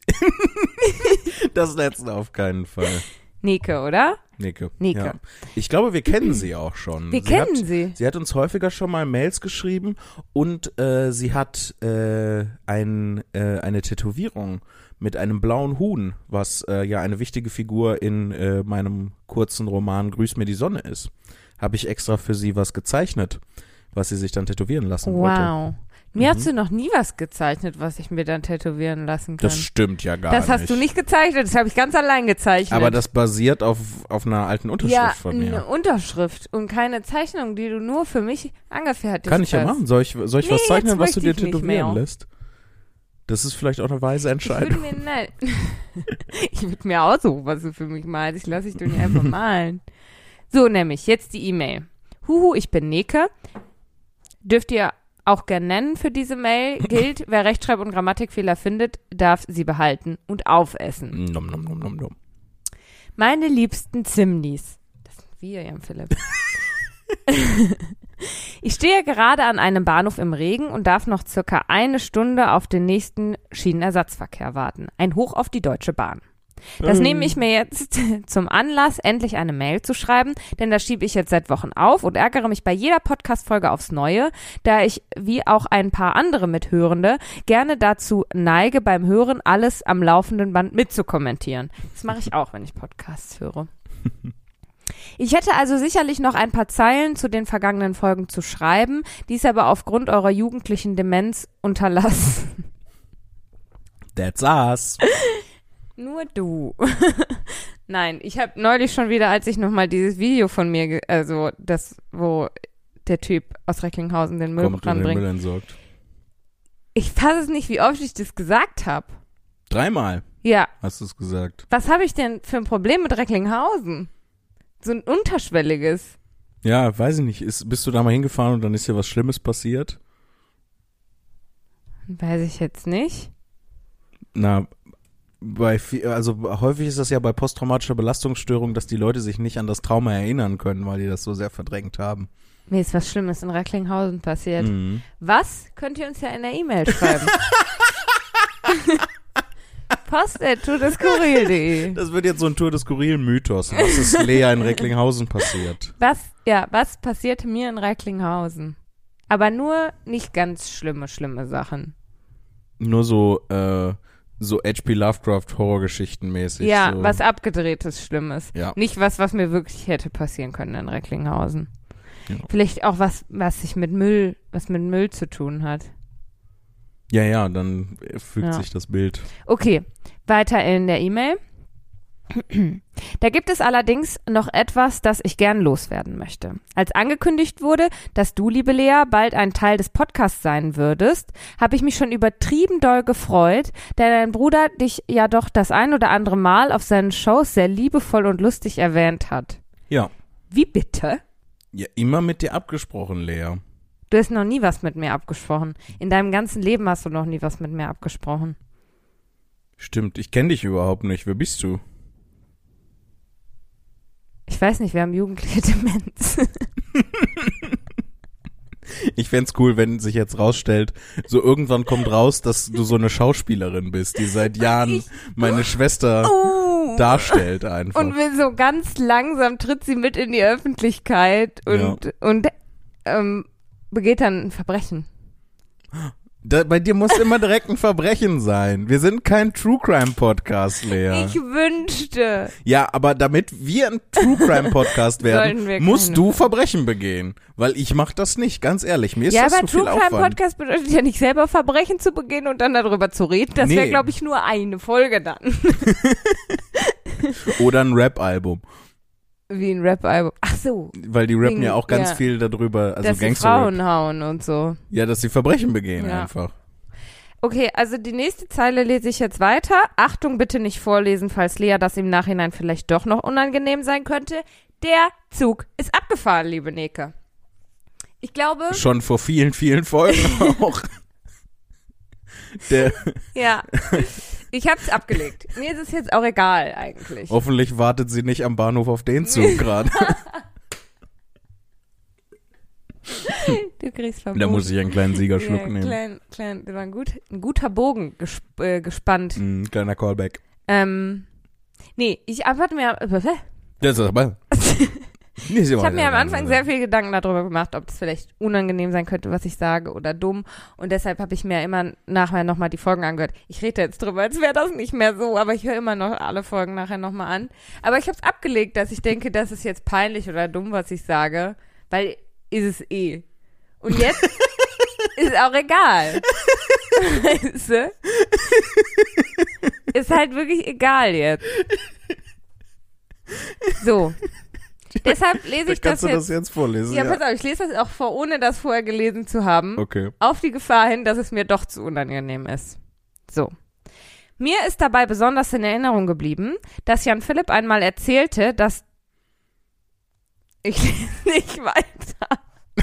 Das letzte auf keinen Fall. Neke, oder? Nike. Nike. Ja. Ich glaube, wir kennen sie auch schon. Wir sie kennen hat, sie. Sie hat uns häufiger schon mal Mails geschrieben und äh, sie hat äh, ein, äh, eine Tätowierung mit einem blauen Huhn, was äh, ja eine wichtige Figur in äh, meinem kurzen Roman Grüß mir die Sonne ist. Habe ich extra für sie was gezeichnet, was sie sich dann tätowieren lassen wollte. Wow. Mir hast du noch nie was gezeichnet, was ich mir dann tätowieren lassen kann. Das stimmt ja gar Das nicht. hast du nicht gezeichnet, das habe ich ganz allein gezeichnet. Aber das basiert auf, auf einer alten Unterschrift ja, von eine mir. Unterschrift und keine Zeichnung, die du nur für mich angefertigt Kann ich ja hast. machen. Soll ich, soll ich Nee, was zeichnen, was du dir ich tätowieren lässt? Das ist vielleicht auch eine weise Ich Entscheidung. würde mir, ich würde mir aussuchen, was du für mich malst. Ich lasse dich doch nicht einfach malen. So, nämlich, jetzt die E-Mail. Huhu, ich bin Neke. Dürft ihr auch gern nennen für diese Mail. Gilt, wer Rechtschreib- und Grammatikfehler findet, darf sie behalten und aufessen. Nom, nom, nom, nom, nom. Meine liebsten Zimnis. Das sind wir, Jan Philipp. ich stehe gerade an einem Bahnhof im Regen und darf noch circa eine Stunde auf den nächsten Schienenersatzverkehr warten. Ein Hoch auf die Deutsche Bahn. Das nehme ich mir jetzt zum Anlass, endlich eine Mail zu schreiben, denn das schiebe ich jetzt seit Wochen auf und ärgere mich bei jeder Podcast-Folge aufs Neue, da ich, wie auch ein paar andere Mithörende, gerne dazu neige, beim Hören alles am laufenden Band mitzukommentieren. Das mache ich auch, wenn ich Podcasts höre. Ich hätte also sicherlich noch ein paar Zeilen zu den vergangenen Folgen zu schreiben, dies aber aufgrund eurer jugendlichen Demenz unterlassen. That's us. Nur du. Nein, ich habe neulich schon wieder, als ich nochmal dieses Video von mir, also das, wo der Typ aus Recklinghausen den Müll Kommt und den ranbringt. Müll entsorgt. Ich fasse es nicht, wie oft ich das gesagt habe. Dreimal Ja, hast du es gesagt. was habe ich denn für ein Problem mit Recklinghausen? So ein unterschwelliges. Ja, weiß ich nicht. Ist, bist du da mal hingefahren und dann ist dir was Schlimmes passiert? Weiß ich jetzt nicht. Na, bei vi- also häufig ist das ja bei posttraumatischer Belastungsstörung, dass die Leute sich nicht an das Trauma erinnern können, weil die das so sehr verdrängt haben. Mir ist was Schlimmes in Recklinghausen passiert. Mhm. Was? Könnt ihr uns ja in der E-Mail schreiben. Post.tudeskurril.de Das wird jetzt so ein Tour des skurrilen Mythos. Was ist Lea in Recklinghausen passiert? Was, ja, was passierte mir in Recklinghausen? Aber nur nicht ganz schlimme, schlimme Sachen. Nur so, äh, so H.P. Lovecraft Horrorgeschichten mäßig. ja, so. was abgedrehtes, Schlimmes. Ja. Nicht was, was mir wirklich hätte passieren können in Recklinghausen. Ja. Vielleicht auch was, was sich mit Müll, was mit Müll zu tun hat. Ja, ja, dann fügt Ja. sich das Bild. Okay, weiter in der E-Mail. Da gibt es allerdings noch etwas, das ich gern loswerden möchte. Als angekündigt wurde, dass du, liebe Lea, bald ein Teil des Podcasts sein würdest, habe ich mich schon übertrieben doll gefreut, da dein Bruder dich ja doch das ein oder andere Mal auf seinen Shows sehr liebevoll und lustig erwähnt hat. Ja. Wie bitte? Ja, immer mit dir abgesprochen, Lea. Du hast noch nie was mit mir abgesprochen. In deinem ganzen Leben hast du noch nie was mit mir abgesprochen. Stimmt, ich kenne dich überhaupt nicht. Wer bist du? Ich weiß nicht, wir haben jugendliche Demenz. Ich fänd's cool, wenn sich jetzt rausstellt, so irgendwann kommt raus, dass du so eine Schauspielerin bist, die seit Jahren meine Schwester Oh. darstellt einfach. Und will so ganz langsam tritt sie mit in die Öffentlichkeit und, und ähm, begeht dann ein Verbrechen. Da, bei dir muss immer direkt ein Verbrechen sein. Wir sind kein True Crime Podcast, Lea. Ich wünschte. ja, aber damit wir ein True Crime Podcast werden, musst du Verbrechen begehen. Weil ich mach das nicht, ganz ehrlich. Mir ist ja, das aber zu viel True Crime Aufwand. Podcast bedeutet ja nicht selber Verbrechen zu begehen und dann darüber zu reden. Das wäre, Nee. glaube ich, nur eine Folge dann. Oder ein Rap-Album. Wie ein Rap-Album. Ach so. Weil die rappen Wegen- ja auch ganz ja. viel darüber, also dass sie Gangster-Rap. Frauen hauen und so. Ja, dass sie Verbrechen begehen Ja. einfach. Okay, also die nächste Zeile lese ich jetzt weiter. Achtung, bitte nicht vorlesen, falls Lea das im Nachhinein vielleicht doch noch unangenehm sein könnte. Der Zug ist abgefahren, liebe Neke. Ich glaube, Schon vor vielen, vielen Folgen auch. Der, ja. Ich hab's abgelegt. Mir ist es jetzt auch egal eigentlich. hoffentlich wartet sie nicht am Bahnhof auf den Zug gerade. Du kriegst Verbot. da muss ich einen kleinen Siegerschluck ja, nehmen. klein, klein, das war ein, gut, ein guter Bogen gesp äh, gespannt. Ein kleiner Callback. Ähm, nee, ich antworte mir. Das ist aber. Ich habe mir am Anfang sehr viel Gedanken darüber gemacht, ob das vielleicht unangenehm sein könnte, was ich sage oder dumm. Und deshalb habe ich mir immer nachher nochmal die Folgen angehört. Ich rede jetzt drüber, als wäre das nicht mehr so, aber ich höre immer noch alle Folgen nachher nochmal an. Aber ich habe es abgelegt, dass ich denke, das ist jetzt peinlich oder dumm, was ich sage, weil ist es eh. Und jetzt ist auch egal. Weißt du? Ist halt wirklich egal jetzt. So. Deshalb lese ich das Kannst du jetzt. das jetzt vorlesen? ja, pass auf, ich lese das auch vor, ohne das vorher gelesen zu haben. Okay. Auf die Gefahr hin, dass es mir doch zu unangenehm ist. So. Mir ist dabei besonders in Erinnerung geblieben, dass Jan Philipp einmal erzählte, dass. Ich lese nicht weiter.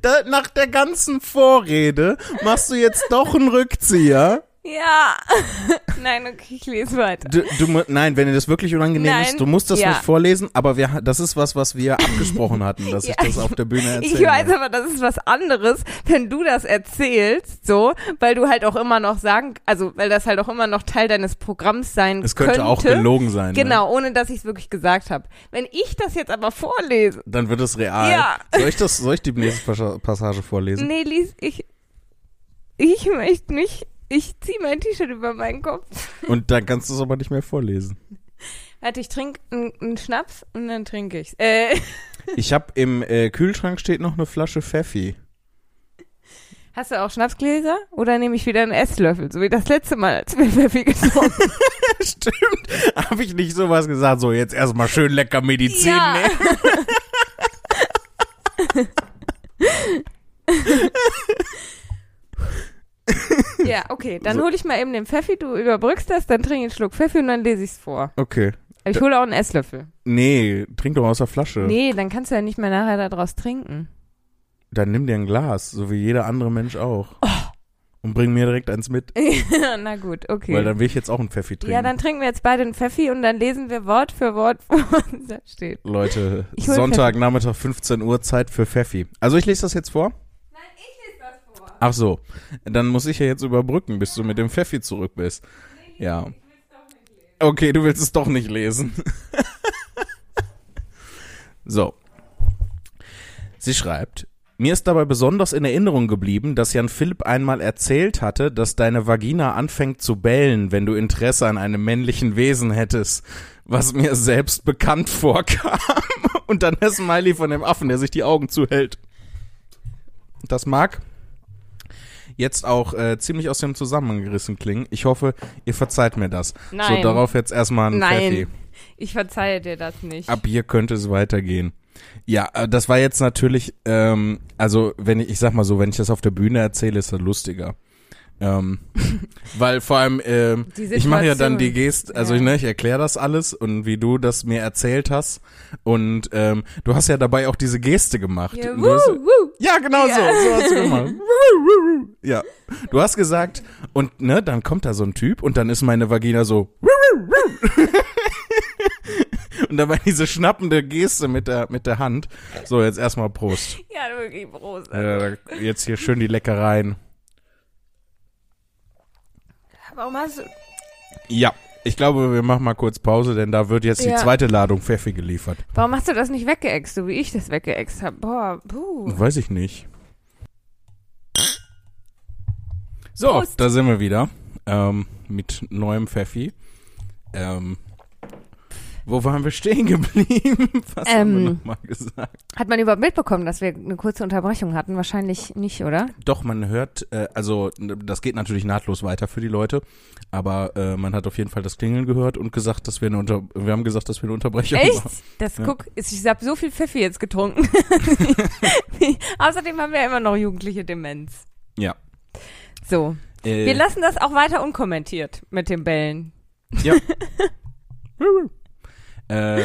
Da, nach der ganzen Vorrede machst du jetzt doch einen Rückzieher. Ja. Nein, okay, ich lese weiter. Du, du, nein, wenn dir das wirklich unangenehm Nein, ist, du musst das ja. nicht vorlesen, aber wir, das ist was, was wir abgesprochen hatten, dass Ja, ich das auf der Bühne erzähle. Ich weiß aber, das ist was anderes, wenn du das erzählst, so, weil du halt auch immer noch sagen, also weil das halt auch immer noch Teil deines Programms sein Es könnte auch gelogen sein. Ne? Genau, ohne dass ich es wirklich gesagt habe. Wenn ich das jetzt aber vorlese, Dann wird es real. Ja. Soll ich das, soll ich die nächste Passage vorlesen? nee, lies ich, ich möchte nicht, ich zieh mein T-Shirt über meinen Kopf. Und dann kannst du es aber nicht mehr vorlesen. Warte, ich trinke einen Schnaps und dann trinke ich's. Äh, Ich habe im äh, Kühlschrank steht noch eine Flasche Pfeffi. hast du auch Schnapsgläser? Oder nehme ich wieder einen Esslöffel, so wie das letzte Mal, als wir Pfeffi getrunken Stimmt. Habe ich nicht sowas gesagt? So, jetzt erstmal schön lecker Medizin Ja. nehmen. Ja, okay, dann So. hole ich mal eben den Pfeffi, du überbrückst das, dann trinke ich einen Schluck Pfeffi und dann lese ich's vor. Okay. Aber ich hole auch einen Esslöffel. Nee, trink doch aus der Flasche. Nee, dann kannst du ja nicht mehr nachher daraus trinken. Dann nimm dir ein Glas, so wie jeder andere Mensch auch. Oh. Und bring mir direkt eins mit, Na gut, okay. weil dann will ich jetzt auch einen Pfeffi trinken. ja, dann trinken wir jetzt beide einen Pfeffi und dann lesen wir Wort für Wort, was da steht. Leute, Ich Sonntag, Nachmittag, 15 Uhr, Zeit für Pfeffi. Also ich lese das jetzt vor? Nein, ich lese das vor. Ach so, dann muss ich ja jetzt überbrücken, bis du mit dem Pfeffi zurück bist. Ja. Okay, du willst es doch nicht lesen. so. Sie schreibt, mir ist dabei besonders in Erinnerung geblieben, dass Jan Philipp einmal erzählt hatte, dass deine Vagina anfängt zu bellen, wenn du Interesse an einem männlichen Wesen hättest, was mir selbst bekannt vorkam. Und dann der Smiley von dem Affen, der sich die Augen zuhält. Das mag jetzt auch äh, ziemlich aus dem Zusammenhang gerissen klingen. Ich hoffe, ihr verzeiht mir das. Nein. So, darauf jetzt erstmal ein Nein, Pfeffi. ich verzeihe dir das nicht. Ab hier könnte es weitergehen. Ja, äh, das war jetzt natürlich, ähm, also wenn ich, ich sag mal so, wenn ich das auf der Bühne erzähle, ist das lustiger. Ähm, weil vor allem, ähm, ich mache ja dann die Gest, also Ja. ne, ich erkläre das alles und wie du das mir erzählt hast und ähm, du hast ja dabei auch diese Geste gemacht. Ja, Du hast- wuh. ja, genau Ja. so. So hast du gemacht. ja. Du hast gesagt, und ne, dann kommt da so ein Typ und dann ist meine Vagina so. und dann war diese schnappende Geste mit der, mit der Hand. So, jetzt erstmal Prost. Ja, wirklich groß. Äh, jetzt hier schön die Leckereien. Warum hast du... Ja. Ich glaube, wir machen mal kurz Pause, denn da wird jetzt Ja. die zweite Ladung Pfeffi geliefert. Warum hast du das nicht weggeext, so wie ich das weggeext habe? Boah, puh. Weiß ich nicht. So, Prost. da sind wir wieder. Ähm, mit neuem Pfeffi. Ähm, wo waren wir stehen geblieben? Was haben wir Ähm. nochmal gesagt? Hat man überhaupt mitbekommen, dass wir eine kurze Unterbrechung hatten? Wahrscheinlich nicht, oder? Doch, man hört, äh, also das geht natürlich nahtlos weiter für die Leute, aber äh, man hat auf jeden Fall das Klingeln gehört und gesagt, dass wir eine Unter wir haben gesagt, dass wir eine Unterbrechung Echt? machen. Das Ja. guck, ich habe so viel Pfeffi jetzt getrunken. Außerdem haben wir ja immer noch jugendliche Demenz. Ja. So. Äh, Wir lassen das auch weiter unkommentiert mit den Bällen. Ja. äh,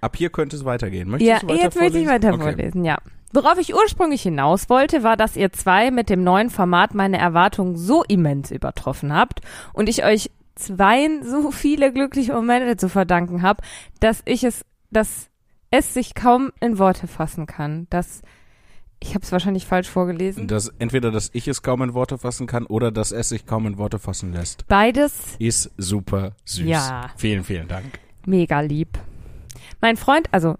ab hier könnte es weitergehen. Möchtest Ja, du weiter jetzt möchte ich vorlesen? weiter okay. vorlesen, ja. Worauf ich ursprünglich hinaus wollte, war, dass ihr zwei mit dem neuen Format meine Erwartungen so immens übertroffen habt und ich euch zweien so viele glückliche Momente zu verdanken habe, dass ich es, dass es sich kaum in Worte fassen kann. Dass ich habe es wahrscheinlich falsch vorgelesen. Dass entweder, dass ich es kaum in Worte fassen kann oder dass es sich kaum in Worte fassen lässt. Beides Ist super süß. Ja. Vielen, vielen Dank. Mega lieb. Mein Freund, also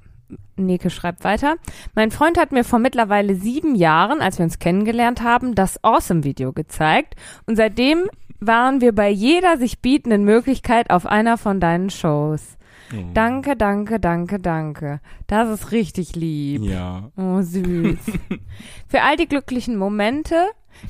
Neke schreibt weiter, mein Freund hat mir vor mittlerweile sieben Jahren, als wir uns kennengelernt haben, das Awesome-Video gezeigt und seitdem waren wir bei jeder sich bietenden Möglichkeit auf einer von deinen Shows. Mhm. Danke, danke, danke, danke. Das ist richtig lieb. Ja. Oh, süß. Für all die glücklichen Momente,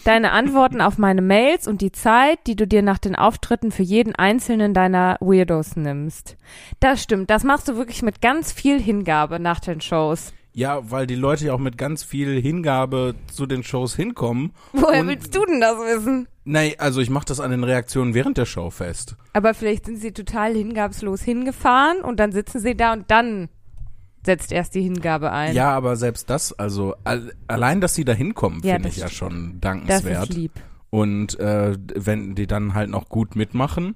deine Antworten auf meine Mails und die Zeit, die du dir nach den Auftritten für jeden einzelnen deiner Weirdos nimmst. Das stimmt, das machst du wirklich mit ganz viel Hingabe nach den Shows. Ja, weil die Leute ja auch mit ganz viel Hingabe zu den Shows hinkommen. Woher Und- willst du denn das wissen? Nein, also ich mache das an den Reaktionen während der Show fest. Aber vielleicht sind sie total hingabslos hingefahren und dann sitzen sie da und dann setzt erst die Hingabe ein. Ja, aber selbst das, also al allein, dass sie da hinkommen, Ja, finde das ich ja schon das dankenswert. ist lieb. Und äh, wenn die dann halt noch gut mitmachen,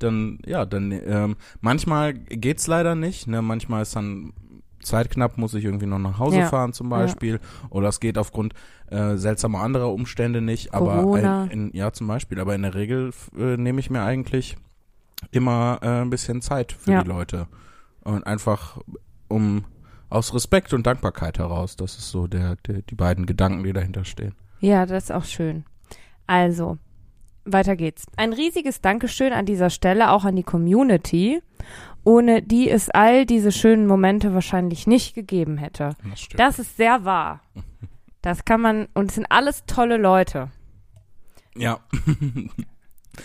dann, ja, dann, ähm, manchmal geht's leider nicht, ne, manchmal ist dann zeitknapp, muss ich irgendwie noch nach Hause Ja. fahren zum Beispiel, oder es geht aufgrund äh, seltsamer anderer Umstände nicht, aber Corona. ein, in, ja, zum Beispiel, aber in der Regel äh, nehme ich mir eigentlich immer äh, ein bisschen Zeit für Ja. die Leute und einfach um aus Respekt und Dankbarkeit heraus, das ist so der, der die beiden Gedanken, die dahinter stehen. Ja, das ist auch schön. Also, weiter geht's. Ein riesiges Dankeschön an dieser Stelle auch an die Community, ohne die es all diese schönen Momente wahrscheinlich nicht gegeben hätte. Das stimmt. Das ist sehr wahr. Das kann man, und es sind alles tolle Leute. ja.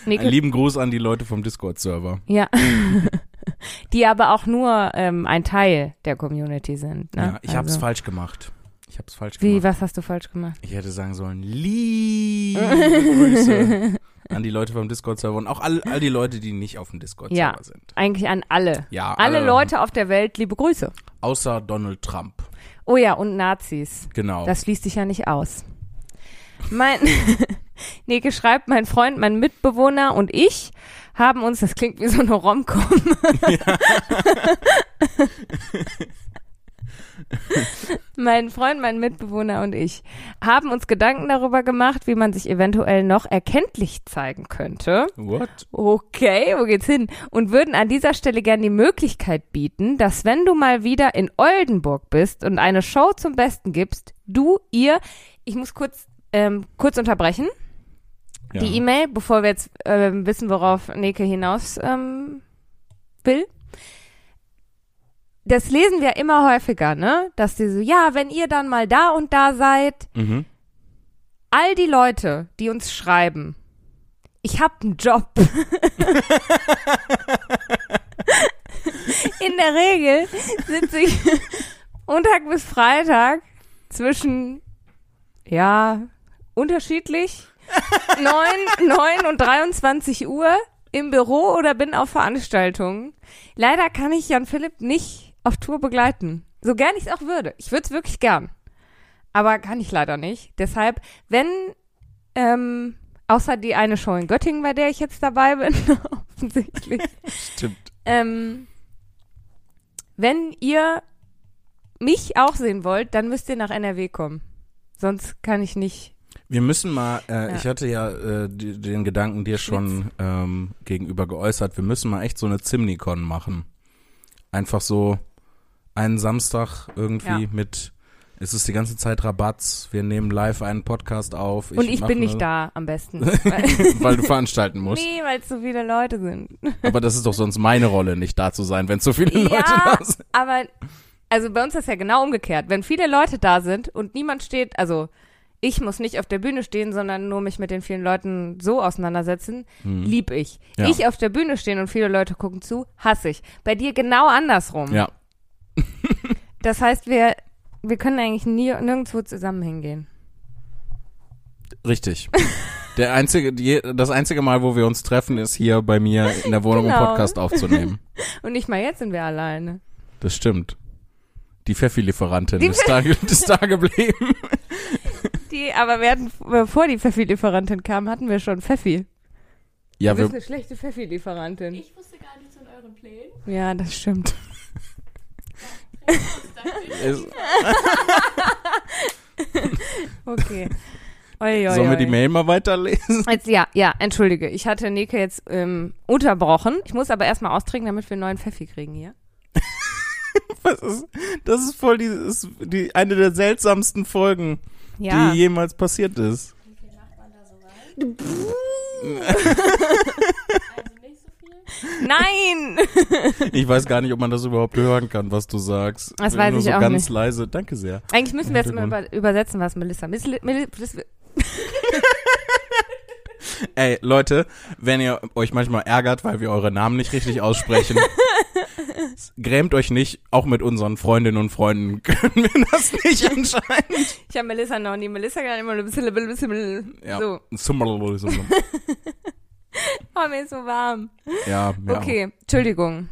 Einen lieben Gruß an die Leute vom Discord-Server. ja. die aber auch nur ähm, ein Teil der Community sind. Ne? Ja, ich Also, falsch gemacht. Ich hab's falsch Wie, gemacht. was hast du falsch gemacht? Ich hätte sagen sollen, liebe Grüße an die Leute vom Discord-Server und auch all, all die Leute, die nicht auf dem Discord-Server Ja. sind. Eigentlich an alle. Ja, Alle Leute auf der Welt, liebe Grüße. Außer Donald Trump. Oh ja, und Nazis. Genau. Das schließt sich ja nicht aus. Mein Neke schreibt, mein Freund, mein Mitbewohner und ich haben uns, das klingt wie so eine Romcom. mein Freund, mein Mitbewohner und ich haben uns Gedanken darüber gemacht, wie man sich eventuell noch erkenntlich zeigen könnte. What? Okay, wo geht's hin? Und würden an dieser Stelle gern die Möglichkeit bieten, dass wenn du mal wieder in Oldenburg bist und eine Show zum Besten gibst, du, ihr, ich muss kurz, ähm, kurz unterbrechen, Ja. die E-Mail, bevor wir jetzt ähm, wissen, worauf Neke hinaus ähm, will. Das lesen wir immer häufiger, ne? Dass die so, ja, wenn ihr dann mal da und da seid, Mhm. all die Leute, die uns schreiben, ich hab einen Job. In der Regel sitze ich Montag bis Freitag zwischen, ja, unterschiedlich, 9, 9 und 23 Uhr im Büro oder bin auf Veranstaltungen. Leider kann ich Jan Philipp nicht auf Tour begleiten. So gern ich es auch würde. Ich würde es wirklich gern. Aber kann ich leider nicht. Deshalb, wenn, ähm, außer die eine Show in Göttingen, bei der ich jetzt dabei bin, offensichtlich, Stimmt. ähm, wenn ihr mich auch sehen wollt, dann müsst ihr nach NRW kommen. Sonst kann ich nicht Wir müssen mal, äh, Ja. ich hatte ja äh, die, den Gedanken dir schon ähm, gegenüber geäußert, wir müssen mal echt so eine Zimnikon machen. Einfach so einen Samstag irgendwie Ja. mit, es ist die ganze Zeit Rabatz, wir nehmen live einen Podcast auf. Und ich bin eine- nicht da am besten. weil du veranstalten musst. nee, weil es so viele Leute sind. Aber das ist doch sonst meine Rolle, nicht da zu sein, wenn so viele Leute ja, da sind. aber also bei uns ist ja genau umgekehrt. Wenn viele Leute da sind und niemand steht, also ich muss nicht auf der Bühne stehen, sondern nur mich mit den vielen Leuten so auseinandersetzen, lieb ich. Ja. Ich auf der Bühne stehen und viele Leute gucken zu, hasse ich. Bei dir genau andersrum. Ja, Das heißt, wir, wir können eigentlich nie, nirgendwo zusammen hingehen. richtig. Der einzige, die, das einzige Mal, wo wir uns treffen, ist hier bei mir in der Wohnung, um Genau. Podcast aufzunehmen. Und nicht mal jetzt sind wir alleine. Das stimmt. Die Pfeffi-Lieferantin ist, da, ist da geblieben. Die, aber wir hatten, bevor die Pfeffi-Lieferantin kam, hatten wir schon Pfeffi. Ja, du bist wir, eine schlechte Pfeffi-Lieferantin. Ich wusste gar nichts von euren Plänen. Ja, das stimmt. Okay. Oi, oi, sollen wir die Mail mal weiterlesen? Jetzt, ja, ja, entschuldige. Ich hatte Nike jetzt ähm, unterbrochen. Ich muss aber erstmal austrinken, damit wir einen neuen Pfeffi kriegen hier. Was ist, das ist voll die, ist die, eine der seltsamsten Folgen, Ja. die jemals passiert ist. Wie viele Nachbarn da so rein? Also nicht so viel. Nein! Ich weiß gar nicht, ob man das überhaupt hören kann, was du sagst. Das Nur weiß ich so auch ganz nicht. leise. Danke sehr. Eigentlich müssen wir jetzt mal über, übersetzen, was Melissa. Miss, Miss, Ey, Leute, wenn ihr euch manchmal ärgert, weil wir eure Namen nicht richtig aussprechen, grämt euch nicht. Auch mit unseren Freundinnen und Freunden können wir das nicht anscheinend. ich habe Melissa noch nie. Melissa kann immer ein bisschen, ein bisschen Ja. so. Oh, mir ist so warm. Ja, ja. Okay, Entschuldigung.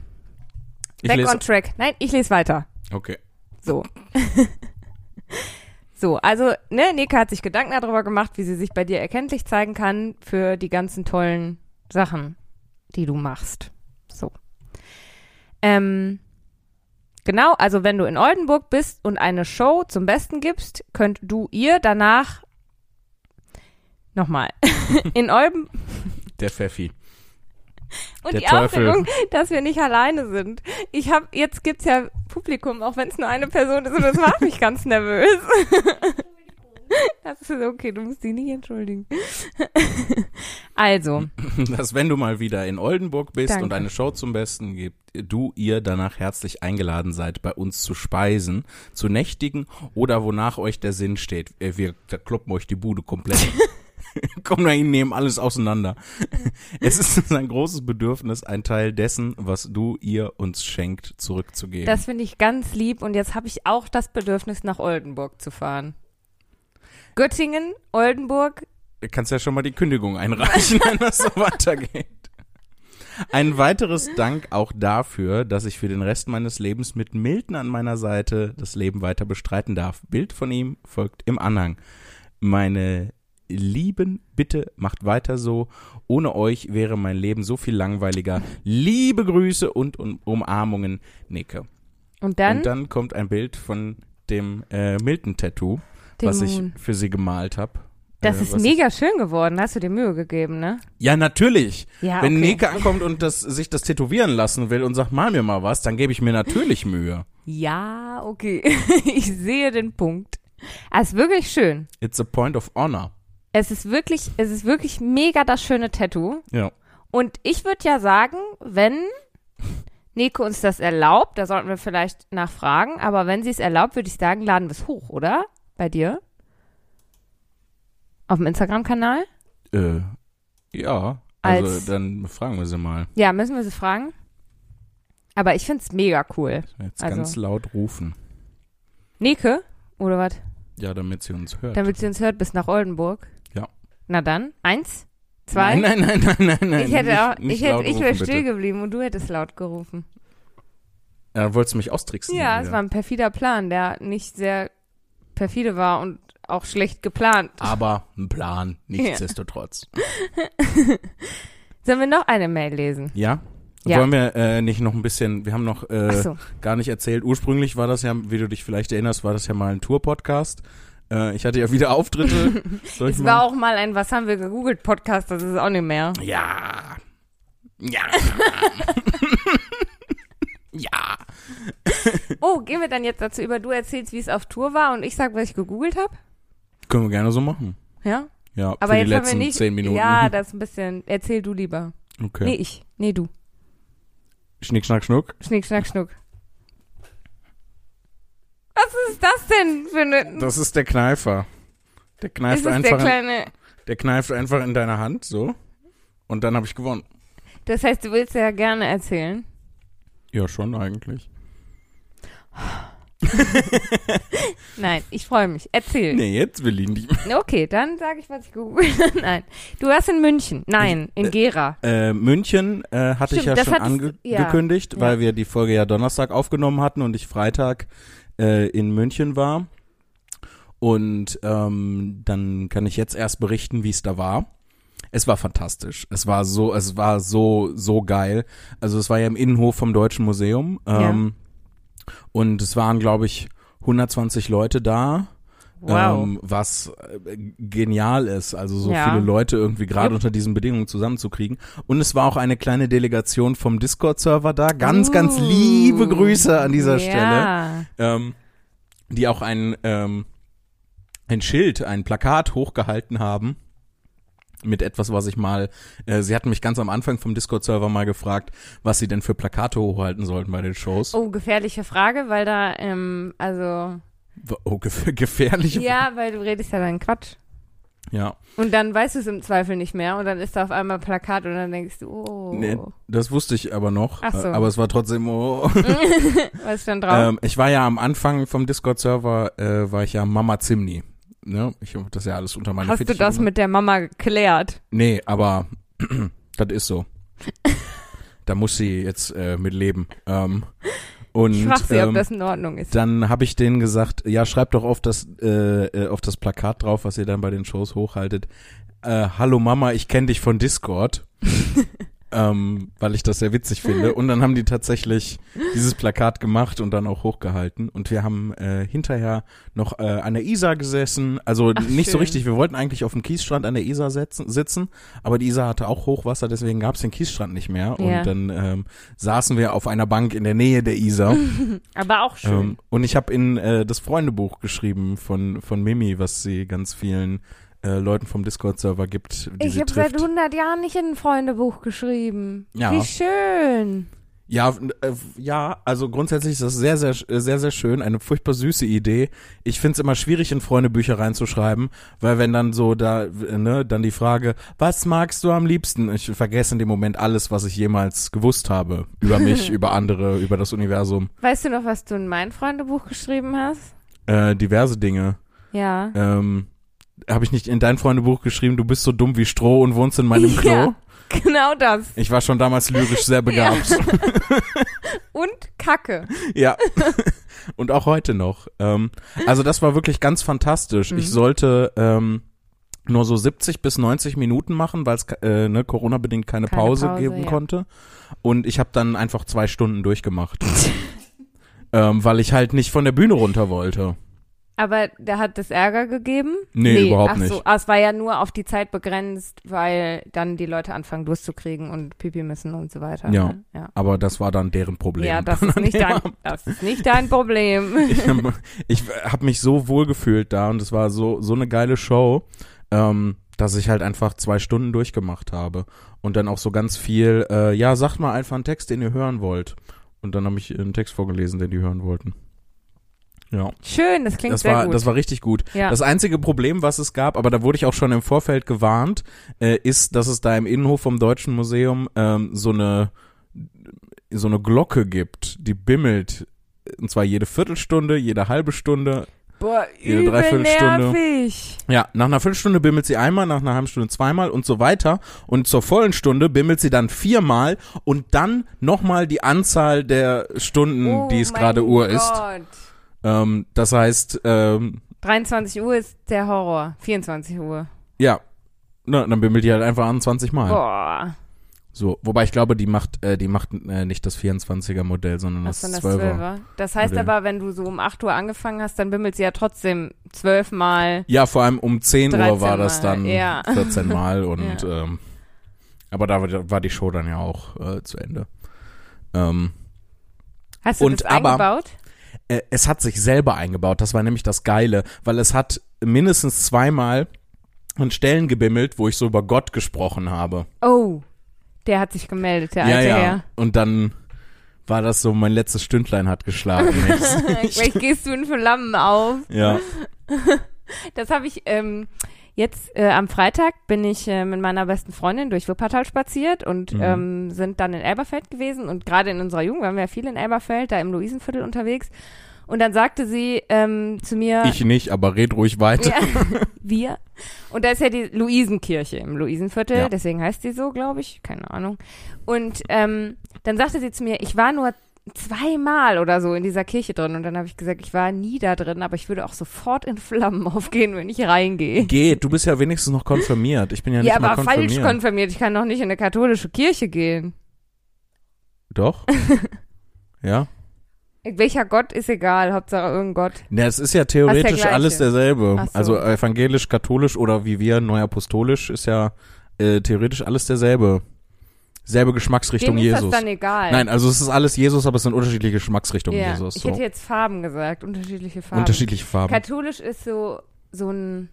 Ich Back on track. Nein, ich lese weiter. okay. So. so, also, ne, Nika hat sich Gedanken darüber gemacht, wie sie sich bei dir erkenntlich zeigen kann für die ganzen tollen Sachen, die du machst. So. Ähm, genau, also wenn du in Oldenburg bist und eine Show zum Besten gibst, könnt du ihr danach nochmal in Oldenburg Der Pfeffi. und Der die Teufel. Aufregung, dass wir nicht alleine sind. Ich habe jetzt gibt's ja Publikum, auch wenn es nur eine Person ist und das macht mich ganz nervös. Das ist okay, du musst dich nicht entschuldigen. Also, Dass wenn du mal wieder in Oldenburg bist Danke. und eine Show zum Besten gibt, du ihr danach herzlich eingeladen seid, bei uns zu speisen, zu nächtigen oder wonach euch der Sinn steht. Äh, Wir verkloppen euch die Bude komplett. Kommen da hin, nehmen alles auseinander. Es ist ein großes Bedürfnis, ein Teil dessen, was du ihr uns schenkt, zurückzugeben. das finde ich ganz lieb und jetzt habe ich auch das Bedürfnis, nach Oldenburg zu fahren. Göttingen, Oldenburg, Du kannst ja schon mal die Kündigung einreichen, wenn das so weitergeht. Ein weiteres Dank auch dafür, dass ich für den Rest meines Lebens mit Milton an meiner Seite das Leben weiter bestreiten darf. Bild von ihm folgt im Anhang. Meine Lieben, bitte macht weiter so. Ohne euch wäre mein Leben so viel langweiliger. Liebe Grüße und um Umarmungen, Nicke. und dann, Und dann kommt ein Bild von dem äh, Milton-Tattoo, den was ich für sie gemalt habe. Das äh, ist mega schön geworden, hast du dir Mühe gegeben, ne? Ja, natürlich. Ja, Wenn okay. Neke ankommt und das, sich das tätowieren lassen will und sagt, mal mir mal was, dann gebe ich mir natürlich Mühe. Ja, okay. ich sehe den Punkt. Es ist wirklich schön. It's a point of honor. Es ist wirklich, es ist wirklich mega das schöne Tattoo. Ja. Und ich würde ja sagen, wenn Nico uns das erlaubt, da sollten wir vielleicht nachfragen, aber wenn sie es erlaubt, würde ich sagen, laden wir es hoch, oder? Bei dir? Auf dem Instagram-Kanal? Äh, ja. Also Als- dann fragen wir sie mal. Ja, müssen wir sie fragen? Aber ich finde es mega cool. Jetzt Also- ganz laut rufen. Nike? Oder was? Ja, damit sie uns hört. Damit sie uns hört bis nach Oldenburg? Ja. Na dann, eins, zwei. Nein, nein, nein, nein, nein, nein. ich hätte nicht, auch, nicht ich, hätte, ich wäre still geblieben und du hättest laut gerufen. Ja, dann wolltest du mich austricksen. Ja, es war ein perfider Plan, der nicht sehr perfide war und auch schlecht geplant. Aber ein Plan, nichtsdestotrotz. Sollen wir noch eine Mail lesen? Ja? Ja. Wollen wir äh, nicht noch ein bisschen, wir haben noch äh, so. gar nicht erzählt. Ursprünglich war das ja, wie du dich vielleicht erinnerst, war das ja mal ein Tour-Podcast. Äh, ich hatte ja wieder Auftritte. Es war auch mal ein Was haben wir gegoogelt Podcast, das ist auch nicht mehr. Ja. Ja. ja. Oh, gehen wir dann jetzt dazu über, du erzählst, wie es auf Tour war und ich sag, was ich gegoogelt habe? Können wir gerne so machen. Ja? Ja, Aber für jetzt die haben letzten wir nicht. zehn Minuten. Ja, das ist ein bisschen. Erzähl du lieber. okay. Nee, ich. Nee, du. Schnick, schnack, schnuck. Schnick, schnack, schnuck. Was ist das denn für eine. Das ist der Kneifer. Der kneift einfach, der in, kleine. der kneift einfach in deine Hand, so. Und dann habe ich gewonnen. Das heißt, du willst ja gerne erzählen. Ja, schon eigentlich. Nein, ich freue mich. Erzähl. Nee, jetzt will ich nicht. Okay, dann sage ich, was ich habe. Nein. Du warst in München. Nein, in Gera. Äh, München äh, hatte ich Stimmt, ja das schon hattest- ja. angekündigt, Ja. weil wir die Folge ja Donnerstag aufgenommen hatten und ich Freitag äh, in München war. Und ähm, dann kann ich jetzt erst berichten, wie es da war. Es war fantastisch. Es war so, es war so, so geil. Also es war ja im Innenhof vom Deutschen Museum. Ähm, Und es waren, glaube ich, 120 Leute da. Wow. Ähm, was äh, genial ist, also so Ja. viele Leute irgendwie gerade unter diesen Bedingungen zusammenzukriegen. Und es war auch eine kleine Delegation vom Discord-Server da. Ganz, ganz Uh, liebe Grüße an dieser Stelle. ja. Ähm, die auch ein, ähm, ein Schild, ein Plakat hochgehalten haben. Mit etwas, was ich mal, äh, sie hatten mich ganz am Anfang vom Discord-Server mal gefragt, was sie denn für Plakate hochhalten sollten bei den Shows. Oh, gefährliche Frage, weil da, ähm, also. Oh, gef gefährliche. Ja, weil du redest ja dann Quatsch. ja. Und dann weißt du es im Zweifel nicht mehr und dann ist da auf einmal Plakat und dann denkst du, oh. Nee, das wusste ich aber noch. Ach so. Äh, Aber es war trotzdem, oh. Was ist dann drauf? ähm, ich war ja am Anfang vom Discord-Server, äh, war ich ja Mama Zimni. Ne? Ich hab das ja alles unter meine Hast du Fittiche das gemacht. mit der Mama geklärt? Nee, aber das ist so. da muss sie jetzt äh, mit leben. Ähm, und Ich frag sie, ob ähm, das in Ordnung ist. dann habe ich denen gesagt, ja, schreibt doch auf das, äh, äh, auf das Plakat drauf, was ihr dann bei den Shows hochhaltet. Äh, Hallo Mama, ich kenne dich von Discord. ähm, weil ich das sehr witzig finde. Und dann haben die tatsächlich dieses Plakat gemacht und dann auch hochgehalten. Und wir haben äh, hinterher noch äh, an der Isar gesessen. Also Ach, nicht so schön. richtig. Wir wollten eigentlich auf dem Kiesstrand an der Isar setzen, sitzen, aber die Isar hatte auch Hochwasser, deswegen gab es den Kiesstrand nicht mehr. Ja. Und dann ähm, saßen wir auf einer Bank in der Nähe der Isar. Aber auch schön. Ähm, und ich habe in äh, das Freundebuch geschrieben von, von Mimi, was sie ganz vielen äh, Leuten vom Discord-Server gibt, die ich habe seit trifft. 100 Jahren nicht in ein Freundebuch geschrieben. Ja. Wie schön. Ja, äh, ja, also grundsätzlich ist das sehr, sehr, äh, sehr, sehr schön. Eine furchtbar süße Idee. Ich find's immer schwierig, in Freundebücher reinzuschreiben, weil wenn dann so da, äh, ne, dann die Frage, was magst du am liebsten? Ich vergesse in dem Moment alles, was ich jemals gewusst habe. Über mich, über andere, über das Universum. Weißt du noch, was du in mein Freundebuch geschrieben hast? Äh, diverse Dinge. Ja. Ähm, habe ich nicht in dein Freundebuch geschrieben, du bist so dumm wie Stroh und wohnst in meinem Klo? Ja. Genau das. Ich war schon damals lyrisch sehr begabt. Und Kacke. Ja. Und auch heute noch. Ähm, also das war wirklich ganz fantastisch. Mhm. Ich sollte ähm, nur so 70 bis 90 Minuten machen, weil es äh, ne, Corona-bedingt keine, Keine Pause, Pause, geben ja. konnte. Und ich habe dann einfach zwei Stunden durchgemacht. ähm, weil ich halt nicht von der Bühne runter wollte. Aber der hat das Ärger gegeben? Nee, überhaupt ach nicht. So, ah, es war ja nur auf die Zeit begrenzt, weil dann die Leute anfangen Durst zu kriegen und Pipi müssen und so weiter. Ja. ne? ja. Aber das war dann deren Problem. Ja, das ist, nicht dein, das ist nicht dein Problem. ich habe ich hab mich so wohl gefühlt da und es war so, so eine geile Show, ähm, dass ich halt einfach zwei Stunden durchgemacht habe. Und dann auch so ganz viel, äh, ja, sagt mal einfach einen Text, den ihr hören wollt. Und dann habe ich einen Text vorgelesen, den die hören wollten. Ja, Schön, das klingt das sehr war, gut. das war richtig gut. ja. Das einzige Problem, was es gab, aber da wurde ich auch schon im Vorfeld gewarnt, äh, ist, dass es da im Innenhof vom Deutschen Museum ähm, so eine so eine Glocke gibt, die bimmelt. Und zwar jede Viertelstunde, jede halbe Stunde. Boah, jede übel Dreiviertelstunde. nervig. Ja, nach einer Viertelstunde bimmelt sie einmal, nach einer halben Stunde zweimal und so weiter. Und zur vollen Stunde bimmelt sie dann viermal und dann nochmal die Anzahl der Stunden, Oh die es gerade Uhr ist. Ähm, das heißt, ähm, 23 Uhr ist der Horror. 24 Uhr. ja, ne, dann bimmelt die halt einfach an 20 Mal. Boah. So, wobei ich glaube, die macht, äh, die macht äh, nicht das 24er Modell, sondern das das 12er. 12er? Das heißt Modell. aber, wenn du so um 8 Uhr angefangen hast, dann bimmelt sie ja trotzdem zwölfmal. Ja, vor allem um 10 Uhr 13 war das Mal, dann ja. 14 Mal und Ja. ähm, aber da war- die Show dann ja auch äh, zu Ende. Ähm, Hast du Und das aber- eingebaut? Äh, es hat sich selber eingebaut, das war nämlich das Geile, weil es hat mindestens zweimal an Stellen gebimmelt, wo ich so über Gott gesprochen habe. Oh, der hat sich gemeldet, der ja, alte ja. Herr. Und dann war das so, mein letztes Stündlein hat geschlagen. Vielleicht gehst du in Flammen auf. ja. Das habe ich ähm, jetzt äh, am Freitag bin ich äh, mit meiner besten Freundin durch Wuppertal spaziert und Mhm. ähm, sind dann in Elberfeld gewesen und gerade in unserer Jugend waren wir ja viel in Elberfeld, da im Luisenviertel unterwegs. Und dann sagte sie ähm, zu mir, Ich nicht, aber red ruhig weiter. ja, wir. Und da ist ja die Luisenkirche im Luisenviertel, Ja. deswegen heißt die so, glaube ich, keine Ahnung. Und ähm, dann sagte sie zu mir, ich war nur zweimal oder so in dieser Kirche drin und dann habe ich gesagt, ich war nie da drin, aber ich würde auch sofort in Flammen aufgehen, wenn ich reingehe. Geht, du bist ja wenigstens noch konfirmiert. Ich bin ja nicht Ja, mal aber konfirmiert. falsch konfirmiert. Ich kann noch nicht in eine katholische Kirche gehen. Doch? ja? Welcher Gott ist egal, Hauptsache irgendein Gott. Na, es ist ja der theoretisch gleiche. alles derselbe. So. Also evangelisch, katholisch oder wie wir, neuapostolisch ist ja äh, theoretisch alles derselbe. Selbe Geschmacksrichtung Dem ist Jesus. das dann egal. Nein, also es ist alles Jesus, aber es sind unterschiedliche Geschmacksrichtungen ja. Jesus. Ich So. hätte jetzt Farben gesagt, unterschiedliche Farben. Unterschiedliche Farben. Katholisch ist so, so ein,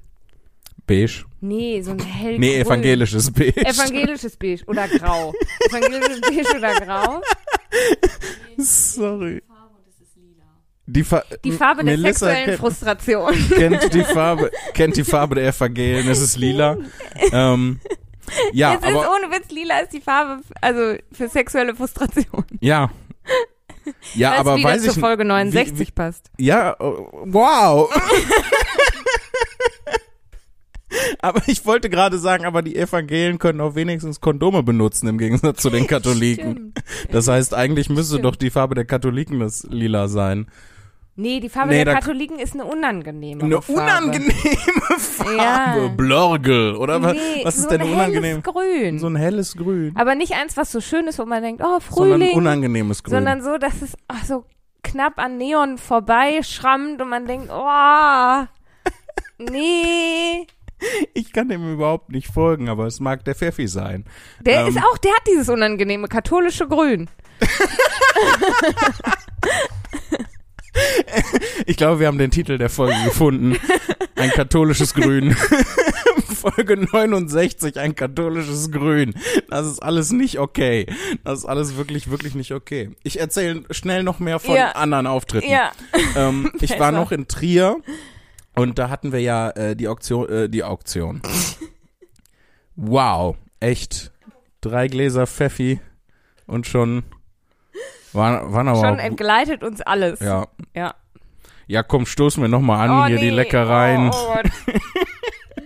Beige. nee, so ein hell Nee, evangelisches Beige. Evangelisches Beige oder Grau. Evangelisches Beige oder Grau. Sorry. Ist. Die, Fa Die Farbe der Melissa sexuellen kennt, Frustration. kennt die Farbe, kennt die Farbe der Evangelien, es ist lila. Ähm, ja, es ist aber ohne Witz, lila ist die Farbe, also für sexuelle Frustration. ja. Ja, Weißt, aber wie weiß das ich zur Folge wie- 69 wie, passt. Ja, oh, wow. aber ich wollte gerade sagen, aber die Evangelien können auch wenigstens Kondome benutzen im Gegensatz zu den Katholiken. Stimmt. Das heißt, eigentlich müsste Stimmt. doch die Farbe der Katholiken das lila sein. Nee, die Farbe Nee, der Katholiken ist eine unangenehme Eine Farbe. unangenehme Farbe. Ja. Blorgel. Oder was, Nee, was ist so denn ein unangenehm? helles Grün. So ein helles Grün. Aber nicht eins, was so schön ist, wo man denkt, oh, Sondern Frühling. unangenehmes Grün. sondern so, dass es ach, so knapp an Neon vorbei schrammt und man denkt, oh, nee. ich kann dem überhaupt nicht folgen, aber es mag der Pfeffi sein. Der Ähm. ist auch, der hat dieses unangenehme katholische Grün. Ich glaube, wir haben den Titel der Folge gefunden. Ein katholisches Grün. Folge 69, ein katholisches Grün. Das ist alles nicht okay. Das ist alles wirklich, wirklich nicht okay. Ich erzähle schnell noch mehr von Ja. anderen Auftritten. Ja. Ähm, ich war noch in Trier und da hatten wir ja äh, die Auktion, äh, die Auktion. Wow, echt. Drei Gläser Pfeffi und schon waren, waren aber Schon entgleitet uns alles. ja. Ja. Ja, komm, stoßen wir nochmal an, Oh, hier die nee. Leckereien. Oh, oh.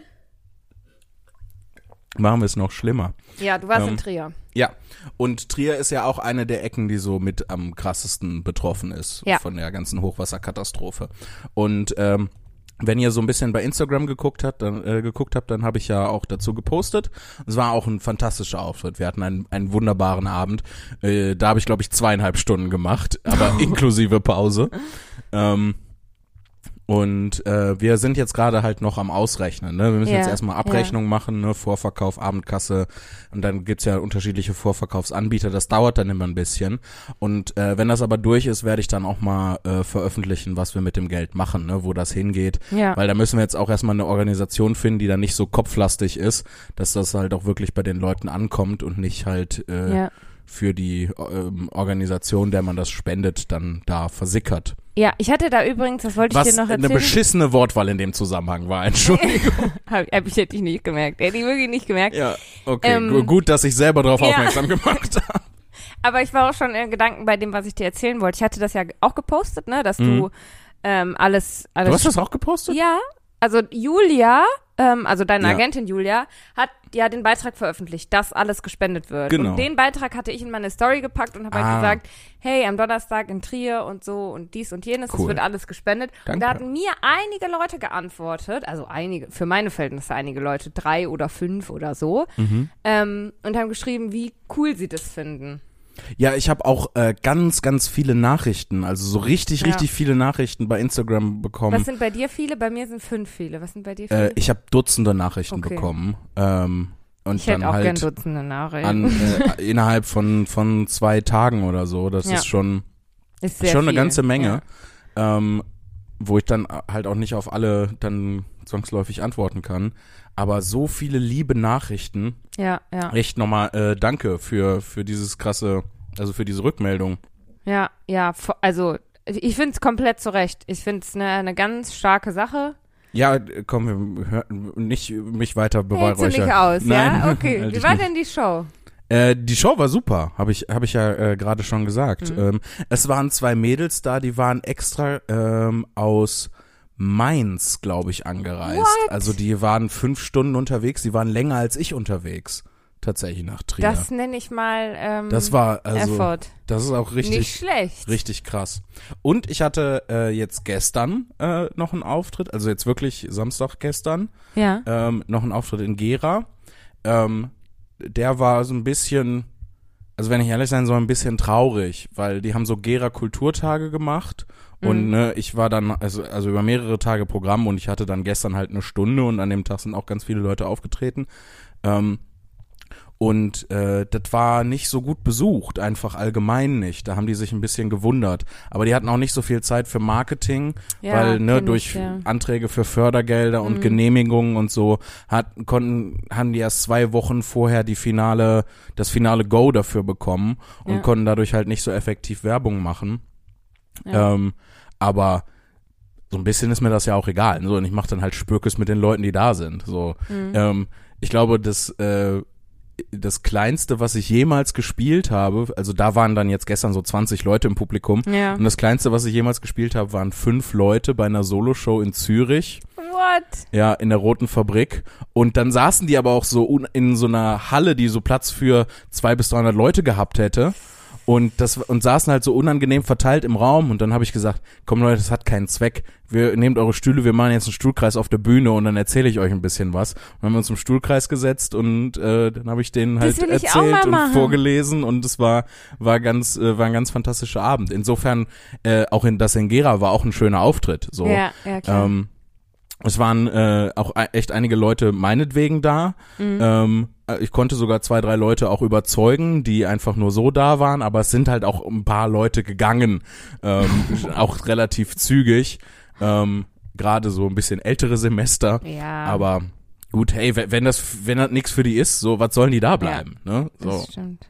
Machen wir es noch schlimmer. Ja, du warst Ähm, in Trier. Ja, und Trier ist ja auch eine der Ecken, die so mit am krassesten betroffen ist Ja. von der ganzen Hochwasserkatastrophe. Und ähm, wenn ihr so ein bisschen bei Instagram geguckt habt, dann äh, geguckt habt, dann habe ich ja auch dazu gepostet. Es war auch ein fantastischer Auftritt. Wir hatten einen, einen wunderbaren Abend. Äh, da habe ich glaube ich zweieinhalb Stunden gemacht, aber inklusive Pause. Ähm, und äh, wir sind jetzt gerade halt noch am Ausrechnen. Ne? Wir müssen Ja, jetzt erstmal Abrechnung machen, ne? Vorverkauf, Abendkasse und dann gibt's ja unterschiedliche Vorverkaufsanbieter. Das dauert dann immer ein bisschen. Und äh, wenn das aber durch ist, werde ich dann auch mal äh, veröffentlichen, was wir mit dem Geld machen, ne? wo das hingeht. Ja. Weil da müssen wir jetzt auch erstmal eine Organisation finden, die dann nicht so kopflastig ist, dass das halt auch wirklich bei den Leuten ankommt und nicht halt äh, ja. für die ähm, Organisation, der man das spendet, dann da versickert. Ja, ich hatte da übrigens, das wollte ich Was dir noch eine erzählen. beschissene Wortwahl in dem Zusammenhang war. Entschuldigung. hab, hab ich hätte ich nicht gemerkt. Hätte ich wirklich nicht gemerkt. ja, okay. Ähm, gu- Gut, dass ich selber darauf ja. aufmerksam gemacht habe. Aber ich war auch schon in Gedanken bei dem, was ich dir erzählen wollte. Ich hatte das ja auch gepostet, ne, dass Mhm. du ähm, alles, alles. Du hast das auch gepostet? ja, also Julia, ähm, also deine Ja. Agentin Julia, hat ja den Beitrag veröffentlicht, dass alles gespendet wird. Genau. Und den Beitrag hatte ich in meine Story gepackt und habe Ah. halt gesagt, hey, am Donnerstag in Trier und so und dies und jenes, es Cool. wird alles gespendet. Und Danke. da hatten mir einige Leute geantwortet, also einige, für meine Verhältnisse einige Leute, drei oder fünf oder so, Mhm. ähm, und haben geschrieben, wie cool sie das finden. Ja, ich habe auch äh, ganz, ganz viele Nachrichten, also so richtig, Ja. richtig viele Nachrichten bei Instagram bekommen. Was sind bei dir viele? Bei mir sind fünf viele. Was sind bei dir Äh, viele? ich habe Dutzende Nachrichten Okay. bekommen. Ähm, und ich dann hätte auch gern halt Dutzende Nachrichten. an, äh, innerhalb von, von zwei Tagen oder so. Das Ja. ist schon, Ist sehr schon eine ganze Menge. Ähm, wo ich dann halt auch nicht auf alle dann zwangsläufig antworten kann. Aber so viele liebe Nachrichten. Ja, ja. Echt nochmal äh, danke für, für dieses krasse, also für diese Rückmeldung. Ja, ja, also ich finde es komplett zurecht. Ich finde es eine eine ganz starke Sache. Ja, komm, wir hören nicht mich weiter Hältst du beweihräuchern. nicht aus, Nein, ja? Okay, halt wie war nicht. denn die Show? Äh, die Show war super, habe ich, hab ich ja äh, gerade schon gesagt. Mhm. Ähm, es waren zwei Mädels da, die waren extra ähm, aus Mainz, glaube ich, angereist. What? Also die waren fünf Stunden unterwegs, die waren länger als ich unterwegs. Tatsächlich nach Trier. Das nenne ich mal ähm, Das war also, Effort. das ist auch richtig, Nicht schlecht. richtig krass. Und ich hatte äh, jetzt gestern äh, noch einen Auftritt, also jetzt wirklich Samstag gestern, Ja. ähm, noch einen Auftritt in Gera. Ähm, der war so ein bisschen, also wenn ich ehrlich sein soll, ein bisschen traurig, weil die haben so Gera Kulturtage gemacht und Mhm. ne, ich war dann, also, also über mehrere Tage Programm und ich hatte dann gestern halt eine Stunde und an dem Tag sind auch ganz viele Leute aufgetreten. Ähm, und äh, das war nicht so gut besucht, einfach allgemein nicht. Da haben die sich ein bisschen gewundert. Aber die hatten auch nicht so viel Zeit für Marketing, Ja, weil ne durch ich, ja. Anträge für Fördergelder und Mhm. Genehmigungen und so hat, konnten haben die erst zwei Wochen vorher die finale das finale Go dafür bekommen und Ja. konnten dadurch halt nicht so effektiv Werbung machen. Ähm, aber so ein bisschen ist mir das ja auch egal. So, und ich mache dann halt Spürkes mit den Leuten, die da sind. So, Mhm. ähm, ich glaube, das äh, das kleinste, was ich jemals gespielt habe, also da waren dann jetzt gestern so 20 Leute im Publikum. ja. Und das kleinste, was ich jemals gespielt habe, waren fünf Leute bei einer Soloshow in Zürich. What? Ja, in der Roten Fabrik. Und dann saßen die aber auch so in so einer Halle, die so Platz für zwei bis 300 Leute gehabt hätte. Und das und saßen halt so unangenehm verteilt im Raum. Und dann habe ich gesagt, komm Leute, das hat keinen Zweck. Wir nehmt eure Stühle, wir machen jetzt einen Stuhlkreis auf der Bühne und dann erzähle ich euch ein bisschen was. Und dann haben wir uns im Stuhlkreis gesetzt und äh, dann habe ich denen halt erzählt und machen. vorgelesen und es war war ganz äh, war ein ganz fantastischer Abend. Insofern äh, auch in das in Gera war auch ein schöner Auftritt. So. Ja, ja, klar. Ähm, es waren äh, auch e- echt einige Leute meinetwegen da. Mhm. Ähm, äh, ich konnte sogar zwei, drei Leute auch überzeugen, die einfach nur so da waren, aber es sind halt auch ein paar Leute gegangen, ähm, auch relativ zügig. Ähm, Gerade so ein bisschen ältere Semester. ja. Aber gut, hey, we- wenn das, wenn das nichts für die ist, so, was sollen die da bleiben? Ne? So. das stimmt.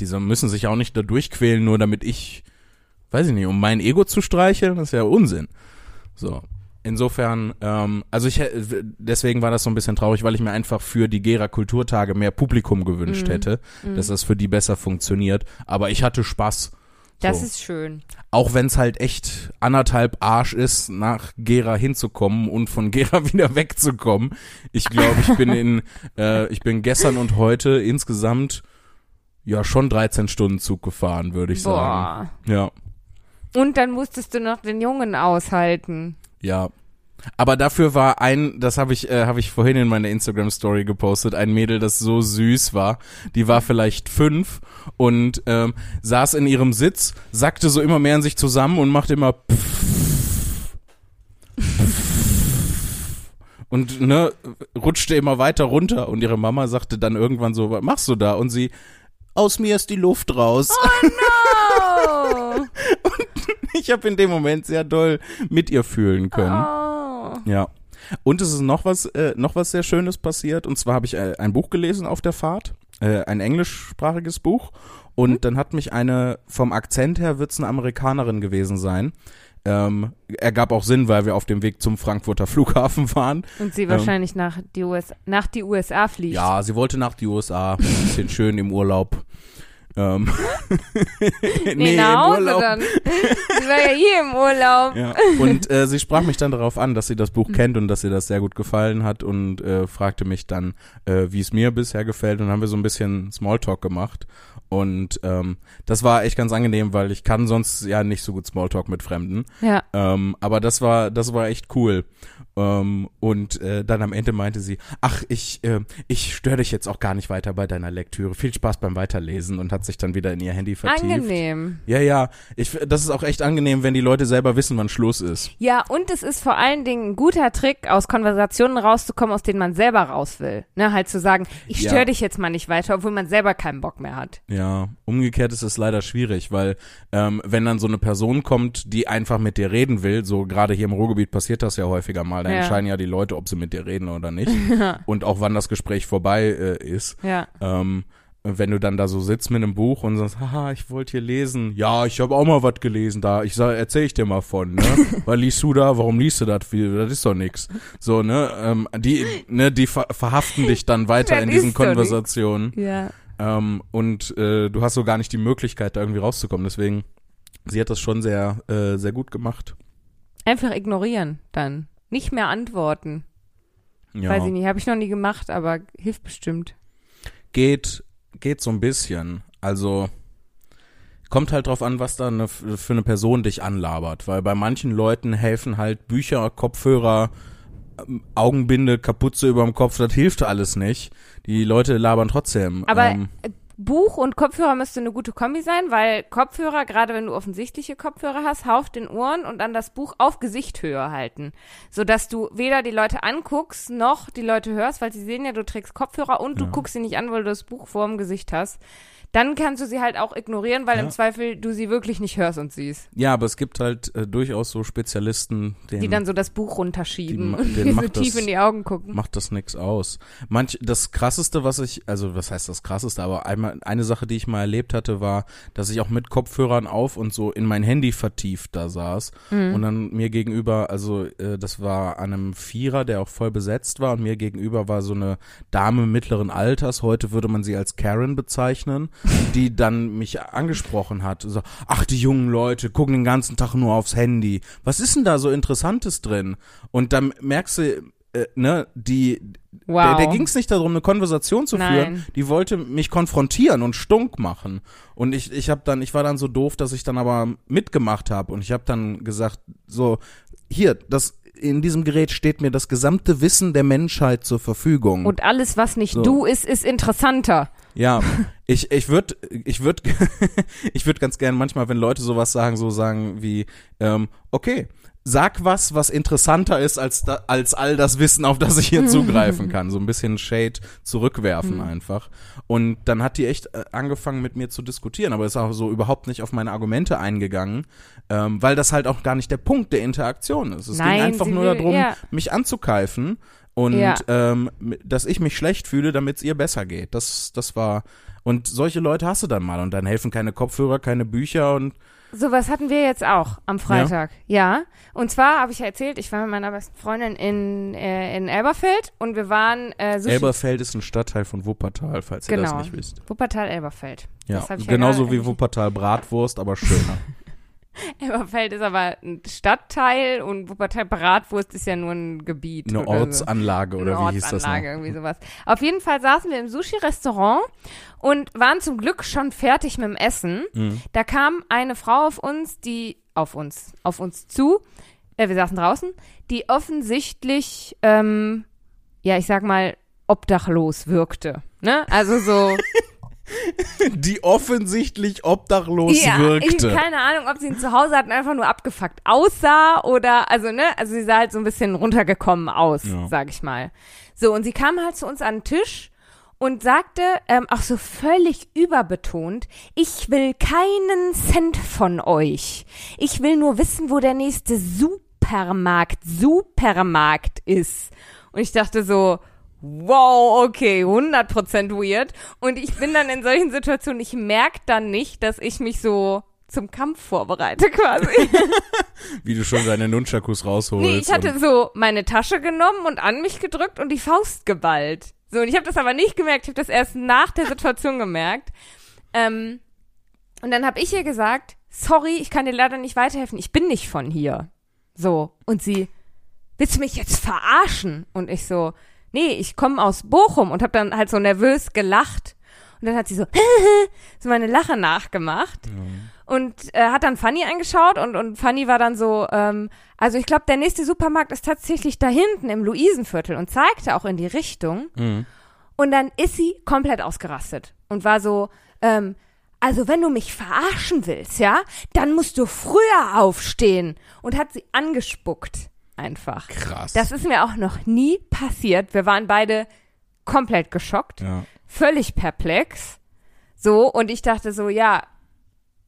Diese müssen sich auch nicht da durchquälen, nur damit ich, weiß ich nicht, um mein Ego zu streicheln, das ist ja Unsinn. So. Insofern, ähm, also ich deswegen war das so ein bisschen traurig, weil ich mir einfach für die Gera Kulturtage mehr Publikum gewünscht Mhm. hätte, dass das für die besser funktioniert. Aber ich hatte Spaß. Das so. ist schön. Auch wenn es halt echt anderthalb Arsch ist, nach Gera hinzukommen und von Gera wieder wegzukommen. Ich glaube, ich bin in, äh, ich bin gestern und heute insgesamt ja schon 13 Stunden Zug gefahren, würde ich sagen. Boah. Ja, Und dann musstest du noch den Jungen aushalten. Ja. Aber dafür war ein, das habe ich, äh, habe ich vorhin in meiner Instagram Story gepostet, ein Mädel, das so süß war. Die war vielleicht fünf und ähm, saß in ihrem Sitz, sackte so immer mehr in sich zusammen und machte immer pff, pff, und ne rutschte immer weiter runter und ihre Mama sagte dann irgendwann so, was machst du da? Und sie, aus mir ist die Luft raus. Oh. Ich habe in dem Moment sehr doll mit ihr fühlen können. oh. Ja. Und es ist noch was, äh, noch was sehr Schönes passiert. Und zwar habe ich äh, ein Buch gelesen auf der Fahrt, äh, ein englischsprachiges Buch. Und dann hat mich eine, vom Akzent her wird's eine Amerikanerin gewesen sein. Ähm, ergab auch Sinn, weil wir auf dem Weg zum Frankfurter Flughafen waren. Und sie wahrscheinlich nach, die US nach die USA fliegt. Ja, sie wollte nach die USA, ein bisschen schön im Urlaub. Ähm, Nee, nach im Hause Urlaub. dann. Sie war ja hier im Urlaub. Ja. Und äh, sie sprach mich dann darauf an, dass sie das. Buch kennt und dass ihr das sehr gut gefallen hat und äh, fragte mich dann, äh, wie es mir bisher gefällt. Und dann haben wir so ein bisschen Smalltalk gemacht. Und ähm, das war echt ganz angenehm, weil ich kann sonst ja nicht so gut Smalltalk mit Fremden. Ja. Ähm, aber das war, das war echt cool. Ähm, und äh, dann am Ende meinte sie, ach, ich, äh, ich störe dich jetzt auch gar nicht weiter bei deiner Lektüre. Viel Spaß beim Weiterlesen und hat sich dann wieder in ihr Handy vertieft. Angenehm. Ja, ja. Ich, das ist auch echt angenehm, wenn die Leute selber wissen, wann Schluss ist. Ja, und es ist vor allen Dingen ein guter Trick, aus Konversationen rauszukommen, aus denen man selber raus will. Ne, halt zu sagen, ich Ja. störe dich jetzt mal nicht weiter, obwohl man selber keinen Bock mehr hat. Ja, umgekehrt ist es leider schwierig, weil ähm, wenn dann so eine Person kommt, die einfach mit dir reden will, so gerade hier im Ruhrgebiet passiert das ja häufiger mal, da Ja. entscheiden ja die Leute, ob sie mit dir reden oder nicht und auch wann das Gespräch vorbei äh, ist. Ja. Ähm, wenn du dann da so sitzt mit einem Buch und sagst, haha, ich wollte hier lesen. Ja, ich habe auch mal was gelesen da. Ich sag, erzähl ich dir mal von, ne? Weil liest du da? Warum liest du das viel? Das ist doch nix. So, ne? Ähm, die, ne, die ver verhaften dich dann weiter Das in diesen. Konversationen. Ja. Ähm, und äh, du hast so gar nicht die Möglichkeit, da irgendwie rauszukommen. Deswegen, sie hat das schon sehr, äh, sehr gut gemacht. Einfach ignorieren dann. Nicht mehr antworten. Ja. Weiß ich nicht, habe ich noch nie gemacht, aber hilft bestimmt. Geht, geht so ein bisschen. Also kommt halt drauf an, was da eine, für eine Person dich anlabert. Weil bei manchen Leuten helfen halt Bücher, Kopfhörer, ähm, Augenbinde, Kapuze überm Kopf, das hilft alles nicht. Die Leute labern trotzdem. Aber ähm, äh, Buch und Kopfhörer müsste eine gute Kombi sein, weil Kopfhörer, gerade wenn du offensichtliche Kopfhörer hast, auf den Ohren und dann das Buch auf Gesichthöhe halten. Sodass du weder die Leute anguckst, noch die Leute hörst, weil sie sehen ja, du trägst Kopfhörer und du Ja. guckst sie nicht an, weil du das Buch vor dem Gesicht hast. Dann kannst du sie halt auch ignorieren, weil Ja. im Zweifel du sie wirklich nicht hörst und siehst. ja, aber es gibt halt äh, durchaus so Spezialisten, denen Die dann so das Buch runterschieben Die und so tief das- in die Augen gucken. macht das nix aus. Manch, das krasseste, was ich, also was heißt das krasseste, aber einmal, eine Sache, die ich mal erlebt hatte, war, dass ich auch mit Kopfhörern auf und so in mein Handy vertieft da saß Mhm. und dann mir gegenüber, also äh, das war an einem Vierer, der auch voll besetzt war und mir gegenüber war so eine Dame mittleren Alters, heute würde man sie als Karen bezeichnen, die dann mich angesprochen hat, so, ach die jungen Leute gucken den ganzen Tag nur aufs Handy, was ist denn da so Interessantes drin? Und dann merkst du, äh, ne, die, Wow. der, der ging es nicht darum, eine Konversation zu Nein. führen. Die wollte mich konfrontieren und stunk machen. Und ich, ich habe dann, ich war dann so doof, dass ich dann aber mitgemacht habe und ich habe dann gesagt, so hier, das in diesem Gerät steht mir das gesamte Wissen der Menschheit zur Verfügung. Und alles, was nicht So. du ist, ist interessanter. Ja, ich ich würde ich würde ich würde ganz gern manchmal, wenn Leute sowas sagen, so sagen wie ähm, okay, sag was, was interessanter ist als da, als all das Wissen, auf das ich hier zugreifen kann, so ein bisschen Shade zurückwerfen einfach. Und dann hat die echt äh, angefangen mit mir zu diskutieren, aber ist auch so überhaupt nicht auf meine Argumente eingegangen, ähm, weil das halt auch gar nicht der Punkt der Interaktion ist. Es Nein, ging einfach nur will- darum, ja. mich anzukeifen und Ja. ähm, dass ich mich schlecht fühle, damit es ihr besser geht. Das, das war und solche Leute hast du dann mal und dann helfen keine Kopfhörer, keine Bücher und Sowas hatten wir jetzt auch am Freitag. Ja. Und zwar habe ich ja erzählt, ich war mit meiner besten Freundin in, äh, in Elberfeld und wir waren äh, Sushi. Elberfeld ist ein Stadtteil von Wuppertal, falls ihr Genau. das nicht wisst. Wuppertal Elberfeld. Ja, ja genauso gerade wie Wuppertal Bratwurst, aber schöner. Elberfeld ist aber ein Stadtteil und Wuppertal Bratwurst ist ja nur ein Gebiet. Eine oder so. Ortsanlage oder Eine wie hieß das? Ortsanlage, irgendwie sowas. Auf jeden Fall saßen wir im Sushi-Restaurant und waren zum Glück schon fertig mit dem Essen. Mhm. Da kam eine Frau auf uns, die auf uns, auf uns zu. Äh, wir saßen draußen, die offensichtlich, ähm, ja, ich sag mal, obdachlos wirkte. Ne? Also so. Die offensichtlich obdachlos ja, wirkte. Ich, keine Ahnung, ob sie ihn zu Hause hatten, einfach nur abgefuckt aussah oder, also, ne, also sie sah halt so ein bisschen runtergekommen aus, Ja. sag ich mal. So, und sie kam halt zu uns an den Tisch und sagte, ähm, auch so völlig überbetont, ich will keinen Cent von euch. Ich will nur wissen, wo der nächste Supermarkt, Supermarkt ist. Und ich dachte so, wow, okay, 100% weird. Und ich bin dann in solchen Situationen, ich merke dann nicht, dass ich mich so zum Kampf vorbereite quasi. Wie du schon deine Nunchakus rausholst. nee, ich hatte so meine Tasche genommen und an mich gedrückt und die Faust geballt. So, und ich habe das aber nicht gemerkt, ich habe das erst nach der Situation gemerkt. Ähm, Und dann habe ich ihr gesagt, sorry, ich kann dir leider nicht weiterhelfen, ich bin nicht von hier. So. Und sie, willst du mich jetzt verarschen? Und ich so, nee, ich komme aus Bochum und habe dann halt so nervös gelacht. Und dann hat sie so, so meine Lache nachgemacht. Und äh, hat dann Fanny eingeschaut und, und Fanny war dann so, ähm, also ich glaube, der nächste Supermarkt ist tatsächlich da hinten im Luisenviertel und zeigte auch in die Richtung. Mhm. Und dann ist sie komplett ausgerastet und war so, ähm, also wenn du mich verarschen willst, ja, dann musst du früher aufstehen. Und hat sie angespuckt. Einfach. Krass. Das ist mir auch noch nie passiert. Wir waren beide komplett geschockt, ja. völlig perplex. So, und ich dachte so, ja,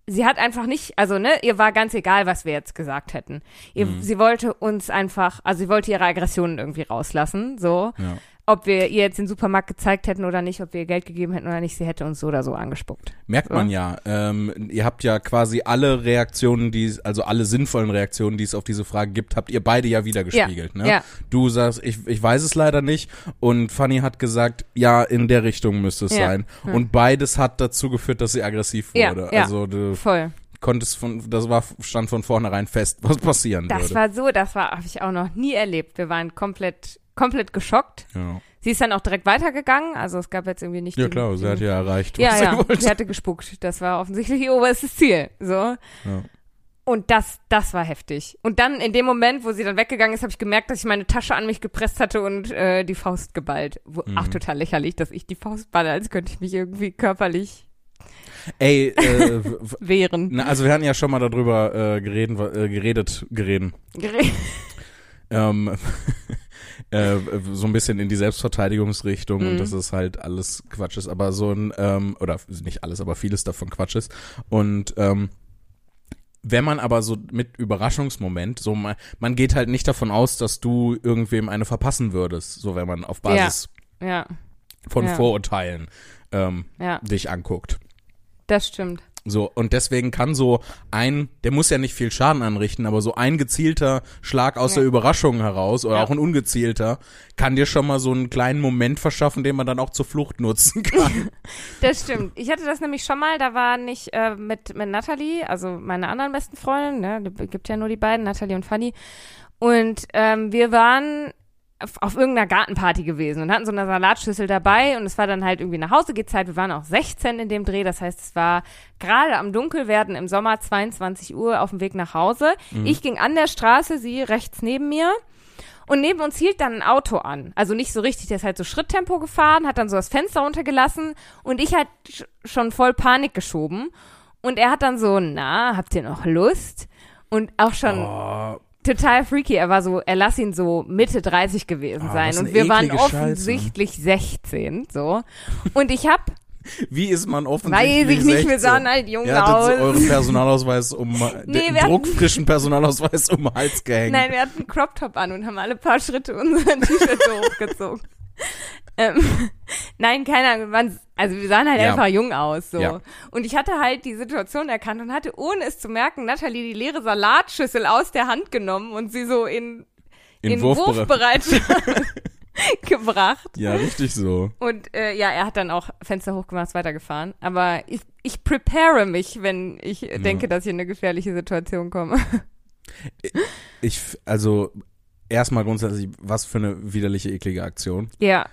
sie hat einfach nicht, also ne, ihr war ganz egal, was wir jetzt gesagt hätten. Ihr, Mhm. Sie wollte uns einfach, also sie wollte ihre Aggressionen irgendwie rauslassen, so. Ja. Ob wir ihr jetzt den Supermarkt gezeigt hätten oder nicht, ob wir ihr Geld gegeben hätten oder nicht, sie hätte uns so oder so angespuckt. Merkt man ja. Ähm, ihr habt ja quasi alle Reaktionen, die, also alle sinnvollen Reaktionen, die es auf diese Frage gibt, habt ihr beide ja wiedergespiegelt. Ne? ja. Du sagst, ich, ich weiß es leider nicht. Und Fanny hat gesagt, ja, in der Richtung müsste es Ja. sein. Ja. Und beides hat dazu geführt, dass sie aggressiv Ja, wurde. ja. Also du Voll. konntest von, das war, stand von vornherein fest, was passieren Das würde. war so, das war, habe ich auch noch nie erlebt. Wir waren komplett, komplett geschockt. ja. Sie ist dann auch direkt weitergegangen, also es gab jetzt irgendwie nicht ja klar, sie hat ja erreicht, Ja, was sie ja, wollte. sie hatte gespuckt. Das war offensichtlich ihr oberstes Ziel. So. Ja. Und das, das war heftig. Und dann in dem Moment, wo sie dann weggegangen ist, habe ich gemerkt, dass ich meine Tasche an mich gepresst hatte und äh, die Faust geballt. Wo, Mhm. Auch total lächerlich, dass ich die Faust balle, als könnte ich mich irgendwie körperlich Ey, äh, wehren. na, also wir hatten ja schon mal darüber äh, geredet, äh, geredet, gereden. ähm, äh, so ein bisschen in die Selbstverteidigungsrichtung Mhm. und dass es halt alles Quatsch ist, aber so ein, ähm, oder nicht alles, aber vieles davon Quatsch ist. Und ähm, wenn man aber so mit Überraschungsmoment, so man, man geht halt nicht davon aus, dass du irgendwem eine verpassen würdest, so wenn man auf Basis Ja, von Ja. Vorurteilen ähm, ja, dich anguckt. das stimmt. So, und deswegen kann so ein, der muss ja nicht viel Schaden anrichten, aber so ein gezielter Schlag aus Ja. der Überraschung heraus oder Ja. auch ein ungezielter kann dir schon mal so einen kleinen Moment verschaffen, den man dann auch zur Flucht nutzen kann. Das stimmt. Ich hatte das nämlich schon mal, da war nicht äh, mit, mit Natalie, also meine anderen besten Freundinnen, ne, da gibt ja nur die beiden, Natalie und Fanny. Und ähm, wir waren auf, auf irgendeiner Gartenparty gewesen und hatten so eine Salatschüssel dabei und es war dann halt irgendwie nach Hause Zeit. Wir waren auch 16 in dem Dreh, das heißt, es war gerade am Dunkelwerden im Sommer 22 Uhr auf dem Weg nach Hause. Ich ging an der Straße, sie rechts neben mir. Und neben uns hielt dann ein Auto an. Also nicht so richtig, der ist halt so Schritttempo gefahren, hat dann so das Fenster runtergelassen und ich halt sch schon voll Panik geschoben. Und er hat dann so, na, habt ihr noch Lust? Und auch schon Oh, total freaky. Er war so, er lass ihn so Mitte 30 gewesen Ah, sein. Und wir waren eklige Scheiße. offensichtlich 16, so. Und ich hab, wie ist man offensichtlich weiß ich nicht, wir 16? sahen halt jung Ihr aus. euren Personalausweis um, Nee, den wir hatten- druckfrischen Personalausweis um den Hals gehängt. Nein, wir hatten einen Crop Top an und haben alle paar Schritte unseren T-Shirt so hochgezogen. Ähm, nein, keine Ahnung. Wir waren, also wir sahen halt Ja. einfach jung aus. So. Ja. Und ich hatte halt die Situation erkannt und hatte, ohne es zu merken, Nathalie die leere Salatschüssel aus der Hand genommen und sie so in, In in Wurfbere- Wurfbereitschaft gebracht. Ja, richtig so. Und äh, ja, er hat dann auch Fenster hochgemacht, weitergefahren. Aber ich, ich prepare mich, wenn ich äh, denke, dass ich in eine gefährliche Situation komme. Ich, f- also, erstmal grundsätzlich, was für eine widerliche, eklige Aktion. ja.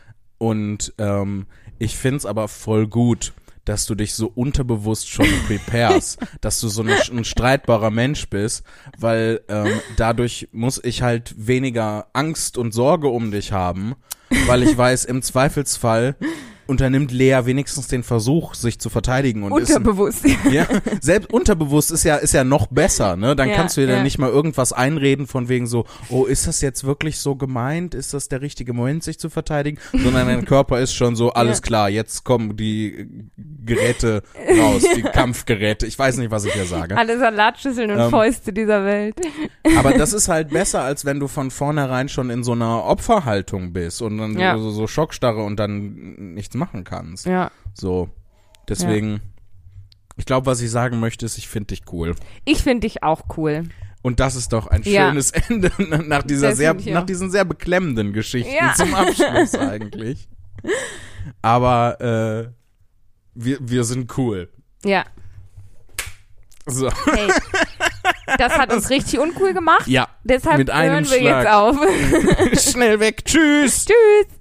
Und ähm, ich find's aber voll gut, dass du dich so unterbewusst schon preparest, dass du so ein, ein streitbarer Mensch bist, weil ähm, dadurch muss ich halt weniger Angst und Sorge um dich haben, weil ich weiß, im Zweifelsfall unternimmt Lea wenigstens den Versuch, sich zu verteidigen und ist Unterbewusst. ja, selbst unterbewusst ist ja ist ja noch besser, ne? Dann Ja, kannst du dir dann ja. nicht mal irgendwas einreden von wegen so, oh, ist das jetzt wirklich so gemeint? Ist das der richtige Moment, sich zu verteidigen? Sondern dein Körper ist schon so, alles Ja. klar, jetzt kommen die Geräte raus, die Kampfgeräte. Ich weiß nicht, was ich hier sage. Alle Salatschüsseln und Ähm, Fäuste dieser Welt. Aber das ist halt besser, als wenn du von vornherein schon in so einer Opferhaltung bist und dann so, so Schockstarre und dann nichts machen kannst. Ja. So. Deswegen, ich glaube, was ich sagen möchte, ist, ich finde dich cool. Ich finde dich auch cool. Und das ist doch ein Ja. schönes Ende nach dieser sehr, nach diesen sehr beklemmenden Geschichten Ja. zum Abschluss eigentlich. Aber äh, wir, wir sind cool. Ja. So, Hey, das hat uns richtig uncool gemacht. ja. Deshalb Mit hören wir Schlag. jetzt auf. Schnell weg. Tschüss. Tschüss.